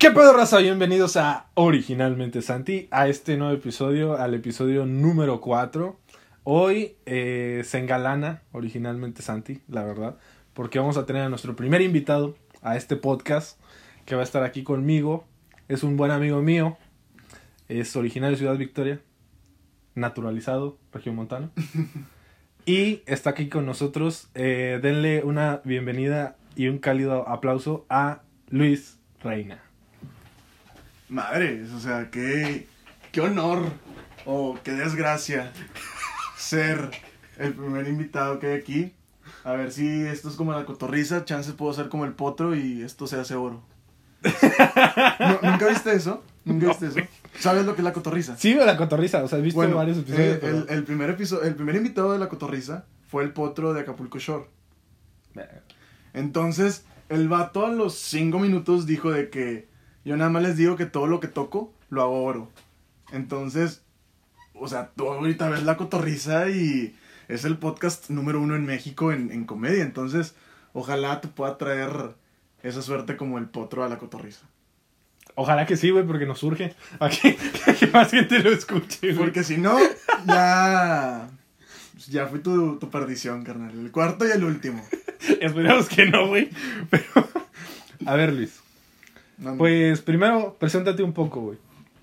¿Qué pedo, raza? Bienvenidos a Originalmente Santi, a este nuevo episodio, al episodio número 4. Hoy eh, se engalana Originalmente Santi, la verdad, porque vamos a tener a nuestro primer invitado a este podcast, que va a estar aquí conmigo. Es un buen amigo mío, es originario de Ciudad Victoria, naturalizado, región montana. y está aquí con nosotros. Eh, denle una bienvenida y un cálido aplauso a Luis Reina. Madres, o sea, qué, qué honor o qué desgracia ser el primer invitado que hay aquí. A ver si esto es como la cotorriza, chances puedo ser como el potro y esto se hace oro. ¿No- ¿Nunca viste eso? ¿Nunca viste eso? ¿Sabes lo que es la cotorriza? Sí, la cotorriza, o sea, he visto Bueno, varios episodios. eh, pero- el, el primer episodio, el primer invitado de la cotorriza fue el potro de Acapulco Shore. Entonces, el vato a los cinco minutos dijo de que yo nada más les digo que todo lo que toco lo hago oro. Entonces, o sea, tú ahorita ves la cotorriza y es el podcast número uno en México en, en comedia. Entonces, ojalá te pueda traer esa suerte como el potro a la cotorriza. Ojalá que sí, güey, porque nos surge. A que, a que más gente lo escuche, güey. Porque si no, ya. Ya fue tu, tu perdición, carnal. El cuarto y el último. Esperemos que no, güey. Pero. A ver, Luis. No, no. Pues primero, preséntate un poco, güey.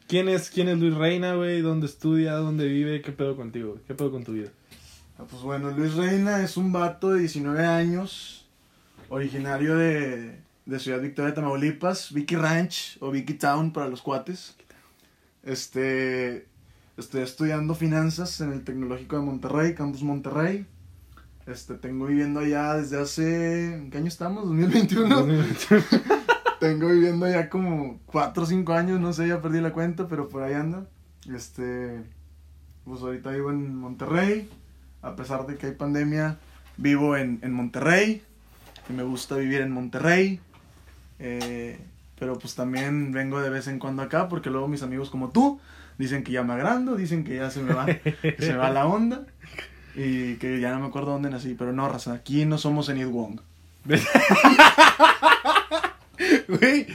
¿Quién es, ¿Quién es Luis Reina, güey? ¿Dónde estudia? ¿Dónde vive? ¿Qué pedo contigo? ¿Qué pedo con tu vida? Ah, Pues bueno, Luis Reina es un vato de 19 años, originario de, de Ciudad Victoria, Tamaulipas, Vicky Ranch o Vicky Town para los cuates. Este, estoy estudiando finanzas en el Tecnológico de Monterrey, Campus Monterrey. Este, tengo viviendo allá desde hace, ¿en qué año estamos? 2021. Tengo viviendo ya como 4 o 5 años, no sé, ya perdí la cuenta, pero por ahí ando. Este, pues ahorita vivo en Monterrey, a pesar de que hay pandemia, vivo en, en Monterrey y me gusta vivir en Monterrey. Eh, pero pues también vengo de vez en cuando acá porque luego mis amigos como tú dicen que ya me agrando, dicen que ya se me va, que se me va la onda y que ya no me acuerdo dónde nací. Pero no, raza, aquí no somos en It Wong. Güey,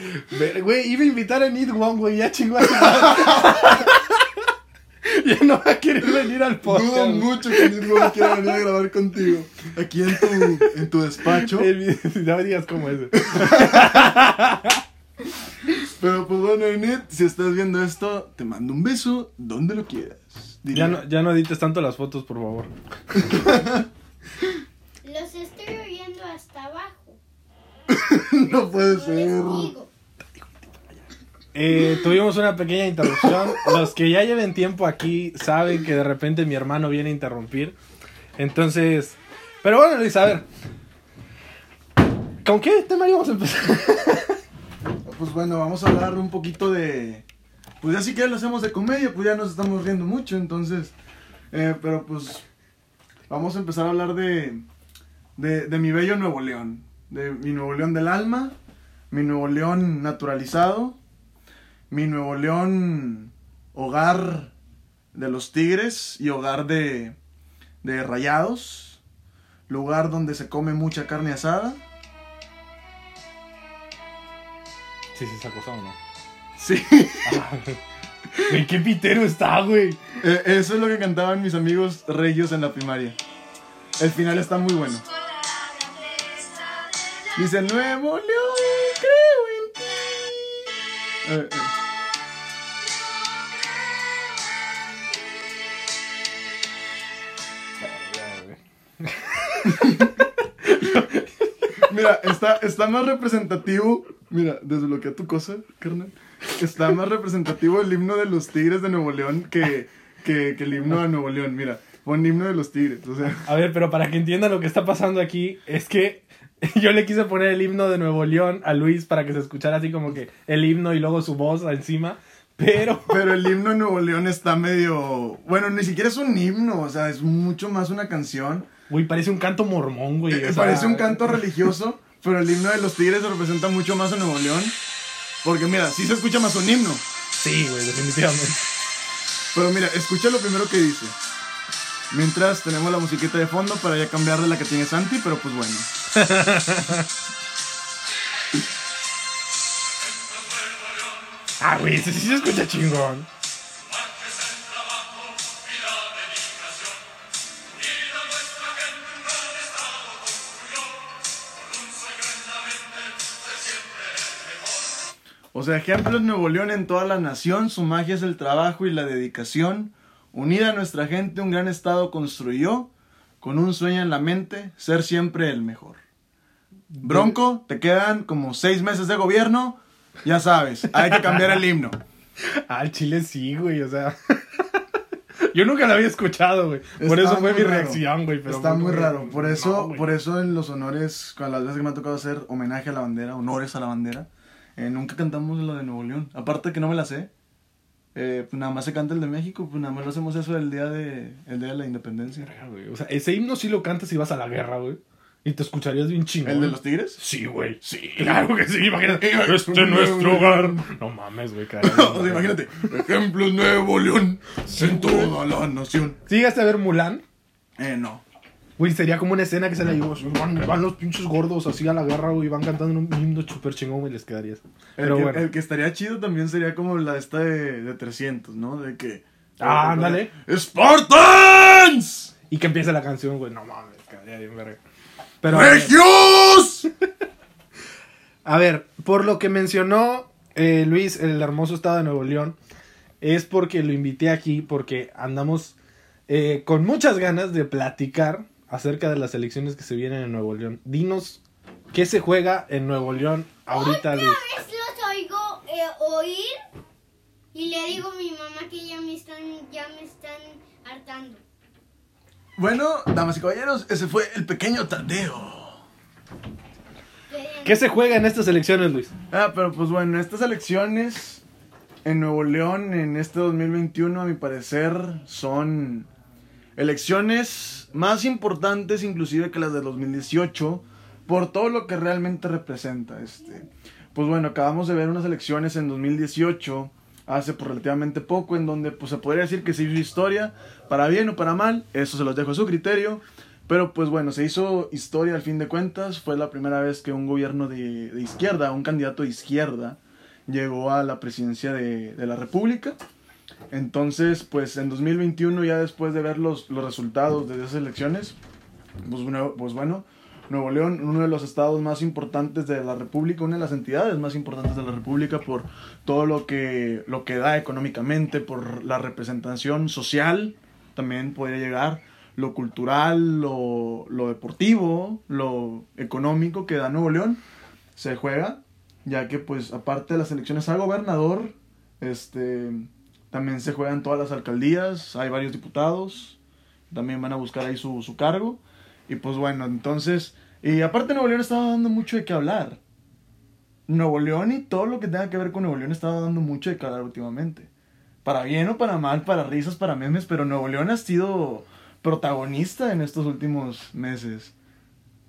güey, iba a invitar a Need One, güey, ya chingó a su madre. Ya no va a querer venir al podcast. Dudo mucho que It Wong quiera venir a grabar contigo. Aquí en tu, en tu despacho. El No digas cómo es. Pero pues bueno, Enid, si estás viendo esto, te mando un beso donde lo quieras. Ya no, ya no edites tanto las fotos, por favor. Los estoy oyendo hasta abajo. No puede ser. digo. Eh, tuvimos una pequeña interrupción. Los que ya lleven tiempo aquí saben que de repente mi hermano viene a interrumpir. Entonces, pero bueno, Luis, a ver. ¿Con qué tema íbamos a empezar? Pues bueno, vamos a hablar un poquito de. Pues ya sí que lo hacemos de comedia, pues ya nos estamos riendo mucho, entonces. eh, pero pues. Vamos a empezar a hablar de, de. de mi bello Nuevo León. De mi Nuevo León del alma. Mi Nuevo León naturalizado. Mi Nuevo León. Hogar de los tigres y hogar de. de rayados. Lugar donde se come mucha carne asada. Sí, sí, se acosó o no. Sí. Güey, qué pitero está, güey. Eh, eso es lo que cantaban mis amigos regios en la primaria. El final está muy bueno. Dice Nuevo León, creo en ti. Eh, eh. Mira, está, está más representativo. Mira, desbloquea tu cosa, carnal. Está más representativo el himno de los Tigres de Nuevo León que, que, que el himno de Nuevo León. Mira, pon himno de los Tigres. O sea, A ver, pero para que entiendan lo que está pasando aquí, es que yo le quise poner el himno de Nuevo León a Luis para que se escuchara así como que el himno y luego su voz encima. Pero pero el himno de Nuevo León está medio. Bueno, ni siquiera es un himno, o sea, es mucho más una canción. Güey, parece un canto mormón, güey. Eh, o sea, Parece un canto religioso, pero el himno de los Tigres representa mucho más a Nuevo León. Porque mira, sí se escucha más un himno. Sí, güey, definitivamente. Pero mira, escucha lo primero que dice. Mientras tenemos la musiquita de fondo para ya cambiarle la que tiene Santi, pero pues bueno. Ah, güey, ese sí se escucha chingón. O sea, ejemplo es Nuevo León en toda la nación, su magia es el trabajo y la dedicación. Unida nuestra gente, un gran estado construyó, con un sueño en la mente, ser siempre el mejor. Bronco, te quedan como seis meses de gobierno, ya sabes, hay que cambiar el himno. Al chile sí, güey, o sea. Yo nunca lo había escuchado, güey. Por Está eso fue muy mi raro. reacción, güey. pero Está muy raro. Por eso, no, por eso en los honores, con las veces que me ha tocado hacer homenaje a la bandera, honores a la bandera, eh, nunca cantamos la de Nuevo León. Aparte que no me la sé. Eh, pues nada más se canta el de México, pues nada más lo hacemos eso el día de, el día de la independencia. Güey. O sea, ese himno sí lo cantas si vas a la guerra, güey. Y te escucharías bien chingón. ¿El de los tigres? Sí, güey. Sí. Claro que sí, imagínate. Eh, Este es nuestro hogar. No mames, güey, caray. o sea, imagínate, ejemplos Nuevo León en toda la nación. ¿Sí llegaste a ver Mulan? Eh, no. Güey, sería como una escena que se la llevó. Van, van los pinches gordos así a la guerra, güey, y van cantando un himno súper chingón, güey, les quedarías. El, Pero que, bueno. el que estaría chido también sería como la esta de, de 300, ¿no? De que... Ah, ándale. ¡Spartans! Y que empiece la canción, güey. No mames, quedaría bien verga. Pero. ¡Regios! A ver, por lo que mencionó eh, Luis, el hermoso estado de Nuevo León, es porque lo invité aquí, porque andamos eh, con muchas ganas de platicar acerca de las elecciones que se vienen en Nuevo León. Dinos, ¿qué se juega en Nuevo León ahorita, Luis? vez los oigo eh, oír y le digo a mi mamá que ya me están, ya me están hartando. Bueno, damas y caballeros, ese fue el pequeño tardeo. Que- ¿Qué se juega en estas elecciones, Luis? Ah, pero pues bueno, estas elecciones en Nuevo León en este 2021, a mi parecer, son elecciones más importantes inclusive que las de 2018 por todo lo que realmente representa. Este, pues bueno, acabamos de ver unas elecciones en 2018 hace por relativamente poco en donde pues se podría decir que se hizo historia para bien o para mal, eso se los dejo a su criterio. Pero pues bueno, se hizo historia al fin de cuentas. Fue la primera vez que un gobierno de, de izquierda, un candidato de izquierda, llegó a la presidencia de, de la República. Entonces, pues en 2021, ya después de ver los, los resultados de esas elecciones, pues, pues bueno, Nuevo León, uno de los estados más importantes de la República, una de las entidades más importantes de la República por todo lo que, lo que da económicamente, por la representación social, también podría llegar, lo cultural, lo, lo deportivo, lo económico que da Nuevo León, se juega, ya que pues aparte de las elecciones a gobernador, este, también se juegan todas las alcaldías, hay varios diputados, también van a buscar ahí su, su cargo. Y pues bueno, entonces, y aparte Nuevo León estaba dando mucho de qué hablar. Nuevo León y todo lo que tenga que ver con Nuevo León estaba dando mucho de qué hablar últimamente. Para bien o para mal, para risas, para memes, pero Nuevo León ha sido protagonista en estos últimos meses.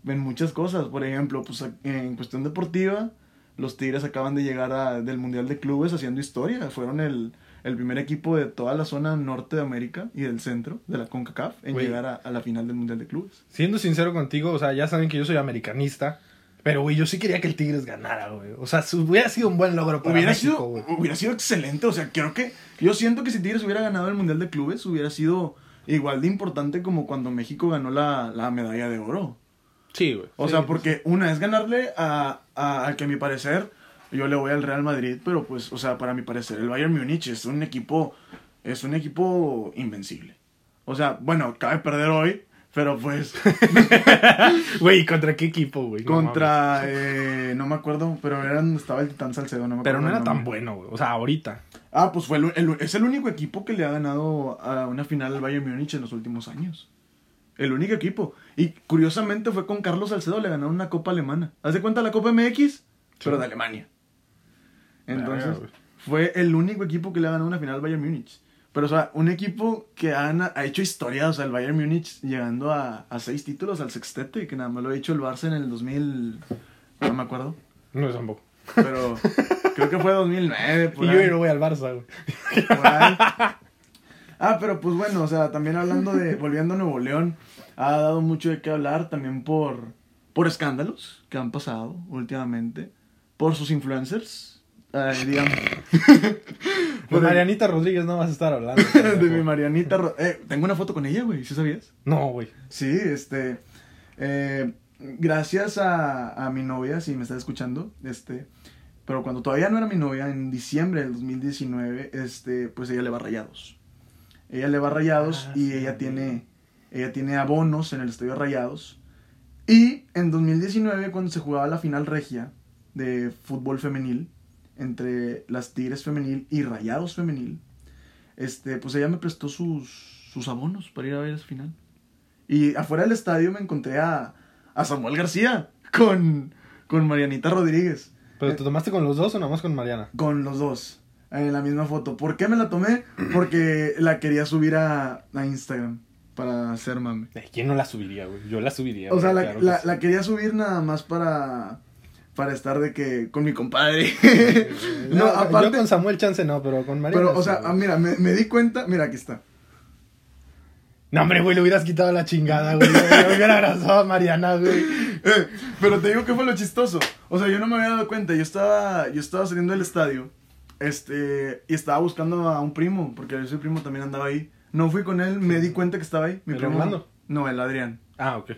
En muchas cosas, por ejemplo, pues en cuestión deportiva, los Tigres acaban de llegar a- del Mundial de Clubes haciendo historia. Fueron el, el primer equipo de toda la zona norte de América y del centro de la CONCACAF en llegar a, a la final del Mundial de Clubes. Siendo sincero contigo, o sea, ya saben que yo soy americanista. Pero, güey, yo sí quería que el Tigres ganara, güey. O sea, su- hubiera sido un buen logro para Hubiera México, sido, güey. hubiera sido excelente, o sea, creo que yo siento que si Tigres hubiera ganado el Mundial de Clubes hubiera sido igual de importante como cuando México ganó la, la medalla de oro. Sí, güey. O Sí, sea, porque una es ganarle a, a, al que a mi parecer, yo le voy al Real Madrid, pero pues, o sea, para mi parecer, el Bayern Múnich es un equipo, es un equipo invencible. O sea, bueno, acaba de perder hoy, pero pues, Güey, ¿contra qué equipo, güey? No contra, eh, no me acuerdo, pero era donde estaba el Titán Salcedo, no me Pero acuerdo no el era tan bueno, güey. O sea, ahorita. Ah, pues fue el, el- es el único equipo que le ha ganado a una final al Bayern Múnich en los últimos años. El único equipo. Y curiosamente fue con Carlos Salcedo, le ganaron una Copa Alemana. ¿Haz de cuenta la Copa MX? Pero de Alemania. Entonces, Verga, fue el único equipo que le ha ganado una final al Bayern Múnich. Pero, o sea, un equipo que han- ha hecho historia, o sea, el Bayern Múnich llegando a, a seis títulos al sextete, que nada más lo ha hecho el Barça en el 2000, no me acuerdo, No, tampoco. pero creo que fue 2009. por Y ahí. yo no voy al Barça, güey. Por ahí. Ah, pero pues bueno, o sea, también hablando de, volviendo a Nuevo León, ha dado mucho de qué hablar también por, por escándalos que han pasado últimamente, por sus influencers. Ay, digamos. De Marianita Rodríguez no vas a estar hablando. de mi Marianita. Ro- Eh, tengo una foto con ella, güey. ¿Sí sabías? No, güey. Sí, este. eh, gracias a, a mi novia, si me está escuchando, este. Pero cuando todavía no era mi novia, en diciembre del 2019, este, pues ella le va a rayados. Ella le va a rayados Ah, y sí, ella güey. tiene, ella tiene abonos en el estadio Rayados. Y en 2019, cuando se jugaba la final regia de fútbol femenil entre las Tigres femenil y Rayados femenil, este, pues ella me prestó sus, sus abonos para ir a ver esa final. Y afuera del estadio me encontré a, a Samuel García con, con Marianita Rodríguez. ¿Pero te tomaste con los dos o nomás con Mariana? Con los dos. En la misma foto. ¿Por qué me la tomé? Porque la quería subir a, a Instagram. Para hacer mame. Eh, ¿Quién no la subiría, güey? Yo la subiría. O sea, la, claro que la- sí. la quería subir nada más para. Para estar de que. Con mi compadre. No, no, aparte. Yo con Samuel Chance no, pero con Mariana. Pero, o sea, güey. ah, mira, me, me di cuenta. Mira, aquí está. No, hombre, güey, le hubieras quitado la chingada, güey. Le hubiera abrazado a Mariana, güey. Eh, pero te digo que fue lo chistoso. O sea, yo no me había dado cuenta. Yo estaba, yo estaba saliendo del estadio. Este, y estaba buscando a un primo, porque ese primo también andaba ahí. No fui con él, me di cuenta que estaba ahí. Mi ¿El primo. Orlando? No, el Adrián. Ah, ok.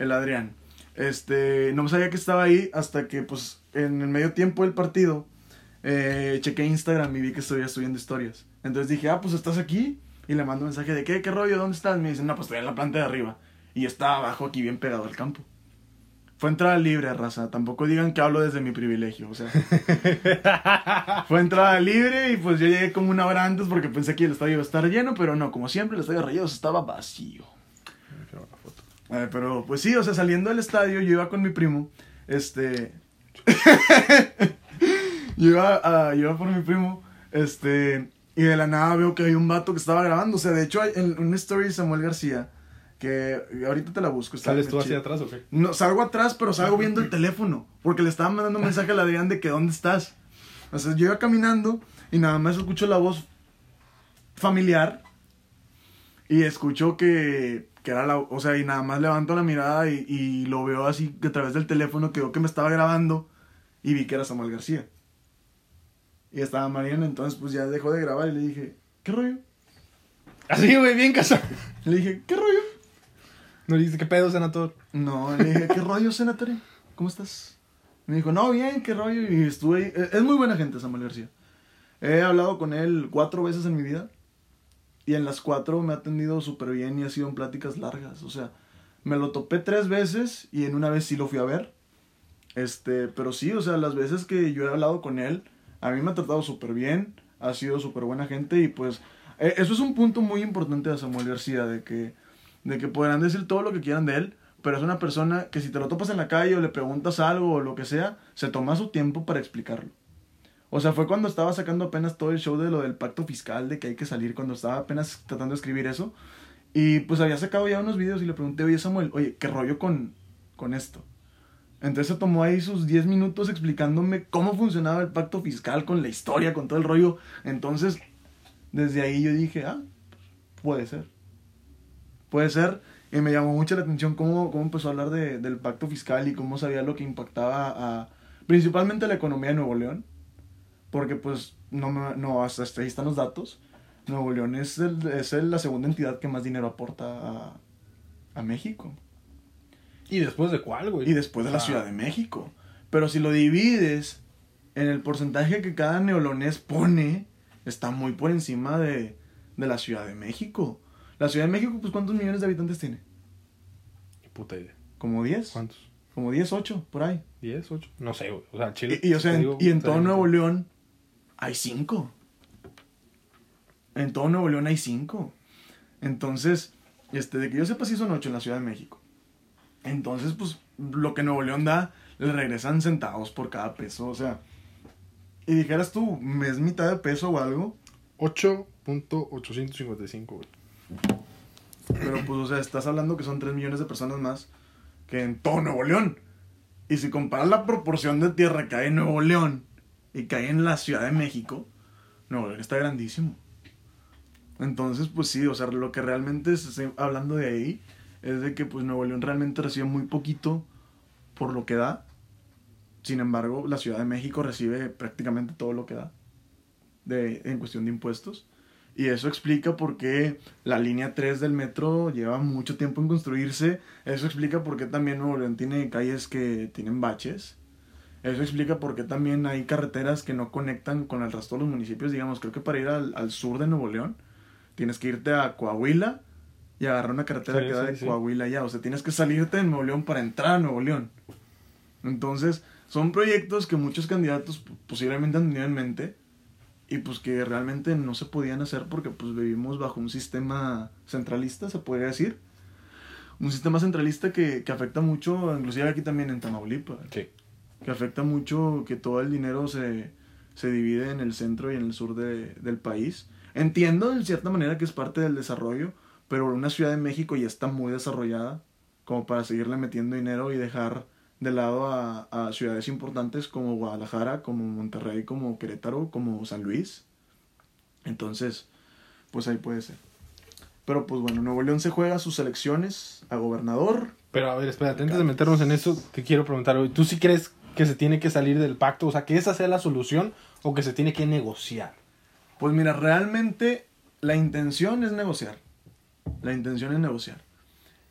El Adrián. Este, no sabía que estaba ahí hasta que, pues, en el medio tiempo del partido, eh, chequé Instagram y vi que estuviera subiendo historias. Entonces dije, ah, pues estás aquí. Y le mando un mensaje de, ¿qué? ¿Qué rollo? ¿Dónde estás? Me dicen, no, pues estoy en la planta de arriba. Y estaba abajo aquí bien pegado al campo. Fue entrada libre, raza. Tampoco digan que hablo desde mi privilegio, o sea. Fue entrada libre y pues yo llegué como una hora antes porque pensé que el estadio iba a estar lleno, pero no, como siempre el estadio de Rayados estaba vacío. Eh, pero pues sí, o sea, saliendo del estadio yo iba con mi primo, este... yo, iba yo iba por mi primo, este... Y de la nada veo que hay un vato que estaba grabando, o sea, de hecho hay en una story de Samuel García, que ahorita te la busco. ¿Sales tú hacia atrás o qué? No, salgo atrás, pero salgo viendo el teléfono. Porque le estaba mandando un mensaje a la Adrián de que dónde estás. O sea, yo iba caminando y nada más escucho la voz familiar. Y escucho que, que era la... O sea, y nada más levanto la mirada y, y lo veo así a través del teléfono que veo que me estaba grabando. Y vi que era Samuel García. Y estaba Mariana, entonces pues ya dejó de grabar y le dije, ¿qué rollo? Así, güey, bien casado. Le dije, ¿qué rollo? No le dijiste, ¿qué pedo, senador? No, le dije, ¿qué rollo, senador? ¿Cómo estás? Me dijo, no, bien, qué rollo. Y estuve ahí. Eh, Es muy buena gente, Samuel García. He hablado con él cuatro veces en mi vida. Y en las cuatro me ha atendido súper bien y ha sido en pláticas largas. O sea, me lo topé tres veces y en una vez sí lo fui a ver. Este, pero sí, o sea, las veces que yo he hablado con él, a mí me ha tratado súper bien. Ha sido súper buena gente y pues eh, eso es un punto muy importante de Samuel García, de que, de que podrán decir todo lo que quieran de él, pero es una persona que si te lo topas en la calle o le preguntas algo o lo que sea, se toma su tiempo para explicarlo. O sea, fue cuando estaba sacando apenas todo el show de lo del pacto fiscal, de que hay que salir, cuando estaba apenas tratando de escribir eso. Y pues había sacado ya unos videos y le pregunté, oye Samuel, oye, ¿qué rollo con, con esto? Entonces se tomó ahí sus 10 minutos explicándome cómo funcionaba el pacto fiscal, con la historia, con todo el rollo. Entonces, desde ahí yo dije, ah, puede ser. Puede ser. Y me llamó mucho la atención cómo, cómo empezó a hablar de- del pacto fiscal y cómo sabía lo que impactaba a principalmente la economía de Nuevo León. Porque pues, no, no hasta, hasta ahí están los datos. Nuevo León es, el- es el- la segunda entidad que más dinero aporta a, a México. ¿Y después de cuál, güey? Y después de la Ciudad de México. Pero si lo divides en el porcentaje que cada neolonés pone, está muy por encima de, de la Ciudad de México. La Ciudad de México, pues, ¿cuántos millones de habitantes tiene? Ni Puta idea. ¿Como 10? ¿Cuántos? Como 10, 8, por ahí. ¿10, 8? No sé, güey. O sea, Chile. Y, y, o sea, te en, digo, y en todo. Nuevo León hay 5. En todo Nuevo León hay 5. Entonces, este, de que yo sepa, sí son 8 en la Ciudad de México. Entonces, pues, lo que Nuevo León da, le regresan centavos por cada peso. O sea, y dijeras tú, ¿me es mitad de peso o algo? 8.855, güey. Pero pues, o sea, estás hablando que son 3 millones de personas más que en todo Nuevo León. Y si comparas la proporción de tierra que hay en Nuevo León y hay en la Ciudad de México, Nuevo León está grandísimo. Entonces, pues sí, o sea, lo que realmente se está hablando de ahí es de que pues Nuevo León realmente recibe muy poquito por lo que da. Sin embargo, la Ciudad de México recibe prácticamente todo lo que da de, en cuestión de impuestos. Y eso explica por qué la línea 3 del metro lleva mucho tiempo en construirse. Eso explica por qué también Nuevo León tiene calles que tienen baches. Eso explica por qué también hay carreteras que no conectan con el resto de los municipios. Digamos, creo que para ir al, al sur de Nuevo León tienes que irte a Coahuila y agarrar una carretera Sí, que sí, de sí. Coahuila allá. O sea, tienes que salirte de Nuevo León para entrar a Nuevo León. Entonces, son proyectos que muchos candidatos posiblemente han tenido en mente y pues que realmente no se podían hacer porque pues vivimos bajo un sistema centralista, se podría decir. Un sistema centralista que, que afecta mucho, inclusive aquí también en Tamaulipas, Sí. Que afecta mucho que todo el dinero se, se divide en el centro y en el sur de- del país. Entiendo en cierta manera que es parte del desarrollo, pero una Ciudad de México ya está muy desarrollada como para seguirle metiendo dinero y dejar de lado a, a ciudades importantes como Guadalajara, como Monterrey, como Querétaro, como San Luis. Entonces, pues ahí puede ser. Pero pues bueno, Nuevo León se juega sus elecciones a gobernador. Pero a ver, espérate, antes de meternos en eso, te quiero preguntar, ¿tú sí crees que se tiene que salir del pacto? O sea, que esa sea la solución o que se tiene que negociar. Pues mira, realmente la intención es negociar. La intención es negociar.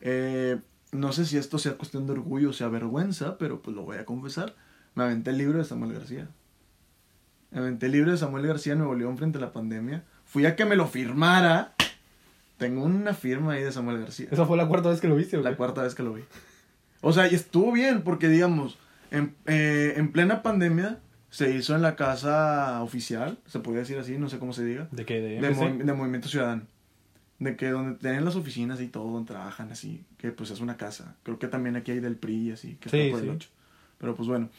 Eh, no sé si esto sea cuestión de orgullo o sea vergüenza, pero pues lo voy a confesar. Me aventé el libro de Samuel García. Me aventé el libro de Samuel García Nuevo León frente a la pandemia. Fui a que me lo firmara. Tengo una firma ahí de Samuel García. ¿Esa fue la cuarta vez que lo viste? o La cuarta vez que lo vi. O sea, y estuvo bien, porque digamos, en, eh, en plena pandemia se hizo en la casa oficial, se podría decir así, no sé cómo se diga, ¿De qué? ¿De, de, movi- de Movimiento Ciudadano. De que donde tienen las oficinas y todo, donde trabajan así, que pues es una casa. Creo que también aquí hay del PRI y así, que Sí, está por sí. el 8. Pero pues bueno,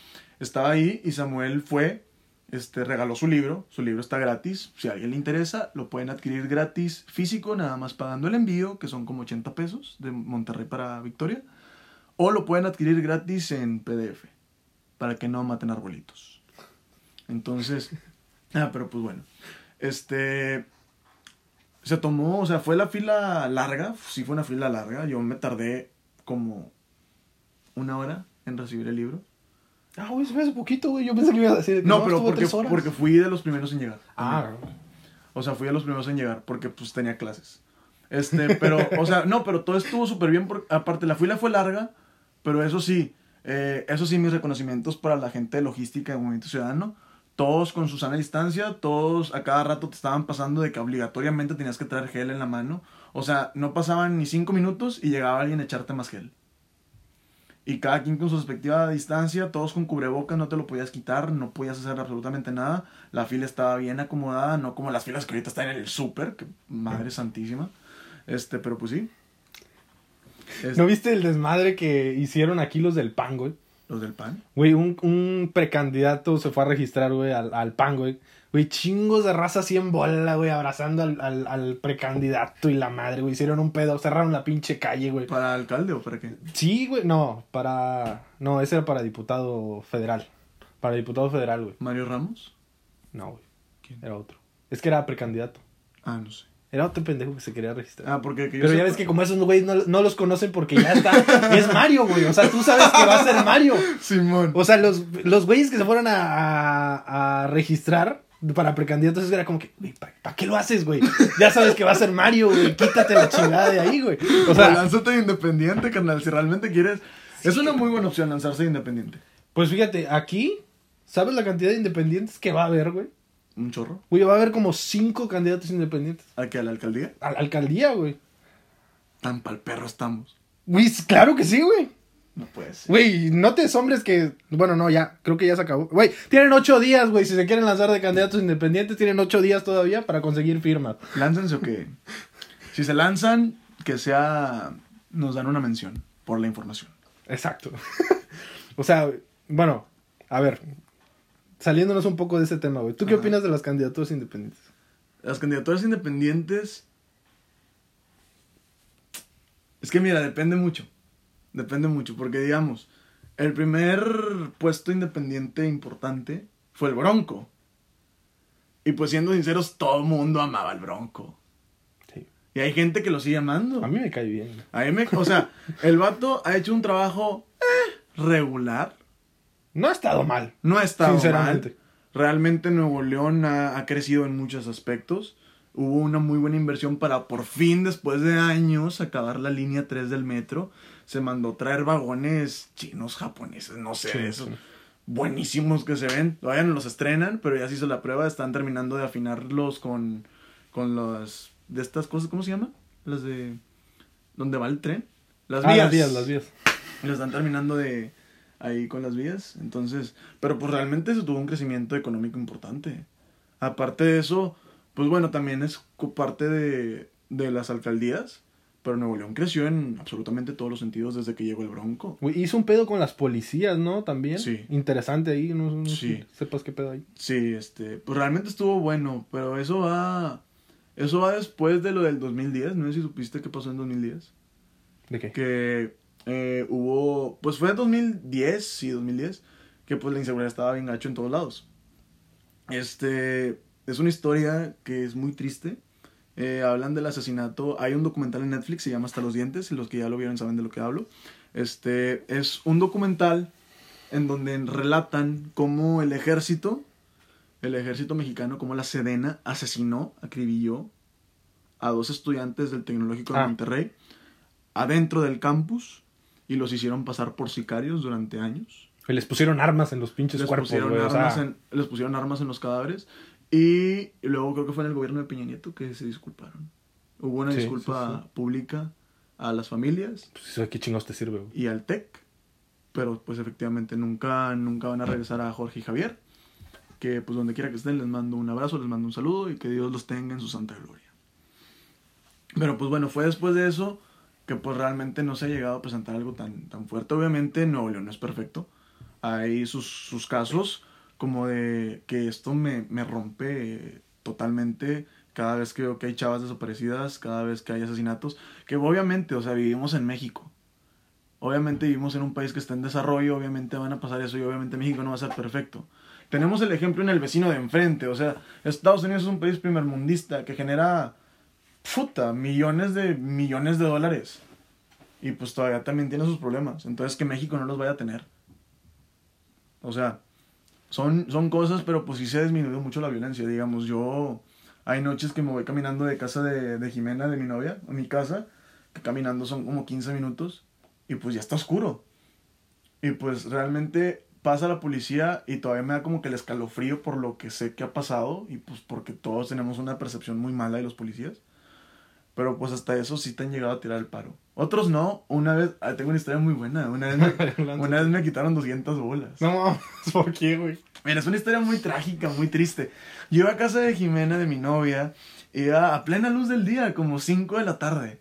estaba ahí y Samuel fue, este, regaló su libro, su libro está gratis, si a alguien le interesa, lo pueden adquirir gratis físico, nada más pagando el envío, que son como 80 pesos de Monterrey para Victoria, o lo pueden adquirir gratis en PDF, para que no maten arbolitos. Entonces, ah, pero pues bueno, este, se tomó, o sea, fue la fila larga, sí fue una fila larga, yo me tardé como una hora en recibir el libro. Ah, güey, se me hace poquito, güey. Yo pensé que ibas a decir que No, pero porque, porque fui de los primeros en llegar. Ah, O sea, fui de los primeros en llegar porque pues tenía clases. Este, pero, o sea, no, pero todo estuvo súper bien. Porque, aparte, la fila fue larga, pero eso sí, eh, eso sí, mis reconocimientos para la gente de logística de Movimiento Ciudadano. Todos con su sana distancia, todos a cada rato te estaban pasando de que obligatoriamente tenías que traer gel en la mano. O sea, no pasaban ni cinco minutos y llegaba alguien a echarte más gel. Y cada quien con su respectiva distancia, todos con cubrebocas, no te lo podías quitar, no podías hacer absolutamente nada. La fila estaba bien acomodada, no como las filas que ahorita están en el súper, que madre santísima. Este, pero pues sí. Es- ¿No viste el desmadre que hicieron aquí los del PAN, güey? Los del pan. Güey, un, un precandidato se fue a registrar, güey, al, al PAN, güey. Güey, chingos de raza así en bola, güey, abrazando al, al, al precandidato y la madre, güey. Hicieron un pedo, cerraron la pinche calle, güey. ¿Para alcalde o para qué? Sí, güey, no, para... No, ese era para diputado federal. Para diputado federal, güey. ¿Mario Ramos? No, güey, ¿Quién? era otro. Es que era precandidato. Ah, no sé. Era otro pendejo que se quería registrar. Ah, porque Pero ya sepa- ves que como esos güeyes no, no los conocen porque ya está. es Mario, güey. O sea, tú sabes que va a ser Mario. Simón. O sea, los, los güeyes que se fueron a, a, a registrar para precandidatos era como que, güey, ¿para qué lo haces, güey? Ya sabes que va a ser Mario, güey. Quítate la chingada de ahí, güey. O O sea, sea, lánzate de independiente, carnal, si realmente quieres. Es una muy buena opción lanzarse de independiente. pues fíjate, aquí, ¿sabes la cantidad de independientes que va a haber, güey? Un chorro. Güey, va a haber como cinco candidatos independientes. ¿A qué? ¿A la alcaldía? A la alcaldía, güey. Tan pa'l perro estamos. Güey, claro que sí, güey. No puede ser. Güey, no te hombres que. Bueno, no, ya, creo que ya se acabó. Güey, tienen ocho días, güey. Si se quieren lanzar de candidatos independientes, tienen ocho días todavía para conseguir firmas. Láncense o qué. Si se lanzan, que sea. Nos dan una mención por la información. Exacto. o sea, bueno, a ver. Saliéndonos un poco de ese tema, güey. ¿Tú qué Ajá. opinas de las candidaturas independientes? Las candidaturas independientes. Es que mira, depende mucho. Depende mucho, porque digamos, el primer puesto independiente importante fue el Bronco. Y pues siendo sinceros, todo el mundo amaba al Bronco. Sí. Y hay gente que lo sigue amando. A mí me cae bien. A mí me- o sea, el vato ha hecho un trabajo eh, regular. No ha estado mal. No ha estado Sinceramente. mal. Realmente Nuevo León ha, ha crecido en muchos aspectos. Hubo una muy buena inversión para por fin, después de años, acabar la línea 3 del metro. Se mandó traer vagones chinos, japoneses, no sé, Sí, eso. sí. Buenísimos que se ven. Todavía no los estrenan, pero ya se hizo la prueba. Están terminando de afinarlos con, con las... De estas cosas, ¿cómo se llama? Las de... ¿Dónde va el tren? Las Ah, vías. las vías, las vías. Lo están terminando de ahí con las vías. Entonces, pero pues realmente se tuvo un crecimiento económico importante. Aparte de eso, pues bueno, también es parte de, de las alcaldías. Pero Nuevo León creció en absolutamente todos los sentidos desde que llegó el Bronco. Hizo un pedo con las policías, ¿no? También. Sí. Interesante ahí, no, no Sí. sepas qué pedo ahí. Sí, este, pues realmente estuvo bueno, pero eso va, eso va después de lo del 2010. No sé si supiste qué pasó en 2010. ¿De qué? que eh, hubo, pues fue en 2010, sí, 2010, que pues la inseguridad estaba bien gacho en todos lados. Este, es una historia que es muy triste. Eh, hablan del asesinato, hay un documental en Netflix, se llama Hasta los dientes, y los que ya lo vieron saben de lo que hablo. Este, es un documental en donde relatan cómo el ejército, el ejército mexicano, como la Sedena asesinó, acribilló a dos estudiantes del Tecnológico de Ah. Monterrey adentro del campus y los hicieron pasar por sicarios durante años. Les pusieron armas en los pinches Les cuerpos, pusieron, o sea, armas en, les pusieron armas en los cadáveres y luego creo que fue en el gobierno de Peña Nieto que se disculparon. Hubo una Sí, disculpa sí, sí. pública a las familias pues, eso, ¿qué chingados te sirve, güey? y al TEC, pero pues efectivamente nunca, nunca van a regresar a Jorge y Javier, que pues donde quiera que estén les mando un abrazo, les mando un saludo y que Dios los tenga en su santa gloria. Pero pues bueno, fue después de eso que pues realmente no se ha llegado a presentar algo tan, tan fuerte. Obviamente Nuevo León no es perfecto, hay sus, sus casos como de que esto me, me rompe totalmente cada vez que veo que hay chavas desaparecidas, cada vez que hay asesinatos, que obviamente, o sea, vivimos en México. Obviamente vivimos en un país que está en desarrollo, obviamente van a pasar eso y obviamente México no va a ser perfecto. Tenemos el ejemplo en el vecino de enfrente, o sea, Estados Unidos es un país primermundista que genera, puta, millones de millones de dólares. Y pues todavía también tiene sus problemas. Entonces que México no los vaya a tener. O sea, son, son cosas, pero pues sí se ha disminuido mucho la violencia. Digamos, yo hay noches que me voy caminando de casa de, de Jimena, de mi novia, a mi casa, que caminando son como 15 minutos y pues ya está oscuro. Y pues realmente pasa la policía y todavía me da como que el escalofrío por lo que sé que ha pasado y pues porque todos tenemos una percepción muy mala de los policías. Pero pues hasta eso sí te han llegado a tirar el paro. Otros no. Una vez, ah, tengo una historia muy buena. Una vez me, una vez me quitaron 200 bolas. No mames, ¿por qué, güey? Mira, es una historia muy trágica, muy triste. Yo iba a casa de Jimena, de mi novia, iba a plena luz del día, como 5 de la tarde.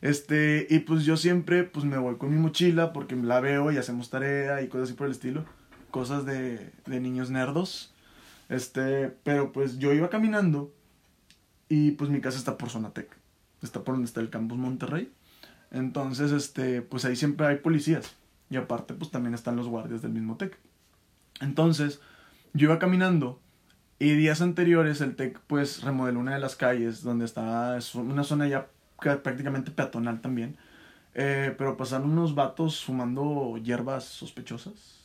Este, y pues yo siempre, pues me voy con mi mochila porque la veo y hacemos tarea y cosas así por el estilo. Cosas de, de niños nerdos. Este, pero pues yo iba caminando y pues mi casa está por Zonatec. Está por donde está el campus Monterrey. Entonces, este, pues ahí siempre hay policías. Y aparte, pues también están los guardias del mismo TEC. Entonces, yo iba caminando y días anteriores el TEC pues remodeló una de las calles donde estaba, es una zona ya ca- prácticamente peatonal también. Eh, pero pasaron unos vatos fumando hierbas sospechosas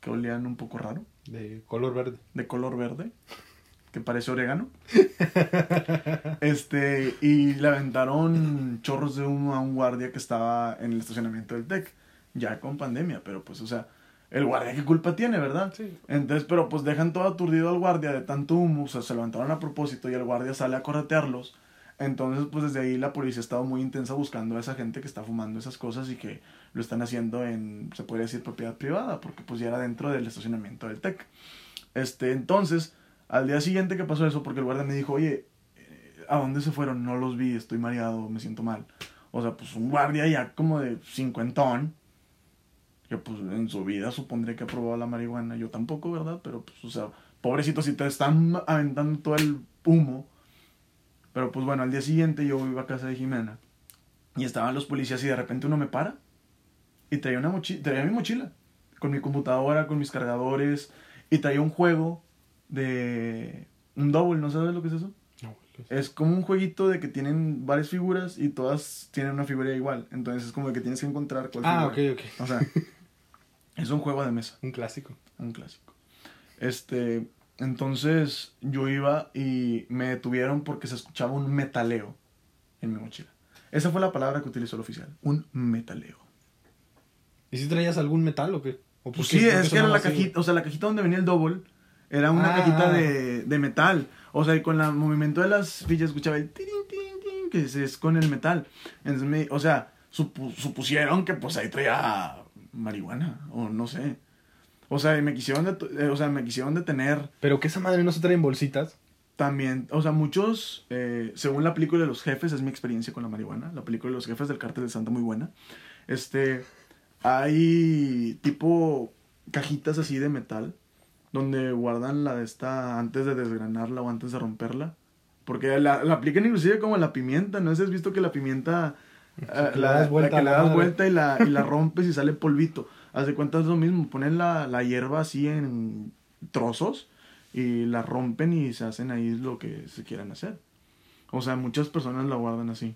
que olían un poco raro, De color verde. de color verde, que parece orégano. Este, y le aventaron chorros de humo a un guardia que estaba en el estacionamiento del TEC, ya con pandemia, pero pues, o sea, el guardia qué culpa tiene, ¿verdad? Sí. Entonces, pero pues dejan todo aturdido al guardia de tanto humo, o sea, se levantaron a propósito y el guardia sale a corretearlos. Entonces, pues desde ahí la policía ha estado muy intensa buscando a esa gente que está fumando esas cosas y que lo están haciendo en, se puede decir, propiedad privada, porque pues ya era dentro del estacionamiento del TEC. Este, entonces, al día siguiente que pasó eso, porque el guardia me dijo, oye, eh, ¿a dónde se fueron? No los vi, estoy mareado, me siento mal. O sea, pues un guardia ya como de cincuentón, que pues en su vida supondré que ha probado la marihuana, yo tampoco, ¿verdad? Pero pues, o sea, pobrecito, si te están aventando todo el humo. Pero pues bueno, al día siguiente yo iba a casa de Jimena y estaban los policías y de repente uno me para y traía una mochila, traía mi mochila con mi computadora, con mis cargadores y traía un juego de un double, ¿no sabes lo que es eso? No. Es como un jueguito de que tienen varias figuras y todas tienen una figura igual. Entonces es como de que tienes que encontrar cuál Ah, ok, figura. ok. O sea, Es un juego de mesa, Un clásico. un clásico. Este, entonces yo iba y me detuvieron porque se escuchaba un metaleo en mi mochila. Esa fue la palabra que utilizó el oficial, un metaleo. ¿Y si traías algún metal o qué? ¿O Pues sí, es que era la así, cajita, o sea, la cajita donde venía el double era una Ah. cajita de, de metal. O sea, y con el movimiento de las fichas escuchaba el tirin, tirin, tirin, que es, es con el metal. Entonces, me, o sea, supu- supusieron que pues ahí traía marihuana, o no sé. O sea, y me quisieron, detu- eh, o sea, me quisieron detener? Pero que esa madre no se trae en bolsitas. también. O sea, muchos, eh, según la película de los jefes, es mi experiencia con la marihuana. La película de los jefes del cártel de Santa muy buena. Este, hay tipo cajitas así de metal donde guardan la de esta antes de desgranarla o antes de romperla. Porque la, la aplican inclusive como la pimienta, ¿no? ¿Has visto que la pimienta eh, la, das vuelta la a que la le das madre. vuelta y la, y la rompes y sale polvito? Haz de cuenta es lo mismo, ponen la, la hierba así en trozos y la rompen y se hacen ahí lo que se quieran hacer. O sea, muchas personas la guardan así.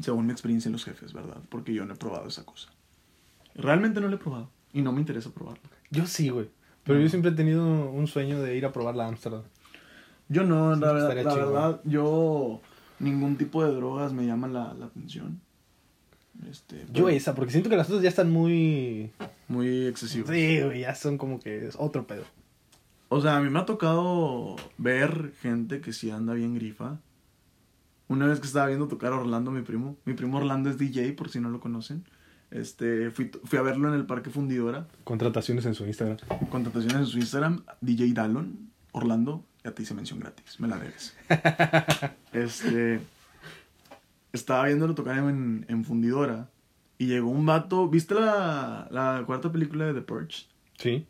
Según mi experiencia en los jefes, ¿verdad? Porque yo no he probado esa cosa. Realmente no la he probado. Y no me interesa probarla. Yo sí, güey. Pero yo siempre he tenido un sueño de ir a probar la Amsterdam. Yo no, la, verdad, la yo ningún tipo de drogas me llama la, la atención. Este, Yo esa, porque siento que las otras ya están muy... Muy excesivo. Sí, güey, ya son como que es otro pedo. O sea, a mí me ha tocado ver gente que sí anda bien grifa. Una vez que estaba viendo tocar a Orlando, mi primo. Mi primo Orlando es DJ, por si no lo conocen. Este, fui, fui a verlo en el Parque Fundidora. Contrataciones en su Instagram. Contrataciones en su Instagram, DJ Dallon, Orlando, ya te hice mención gratis, me la debes. este, estaba viéndolo tocar en, en Fundidora y llegó un vato, ¿viste la, la cuarta película de The Purge? Sí.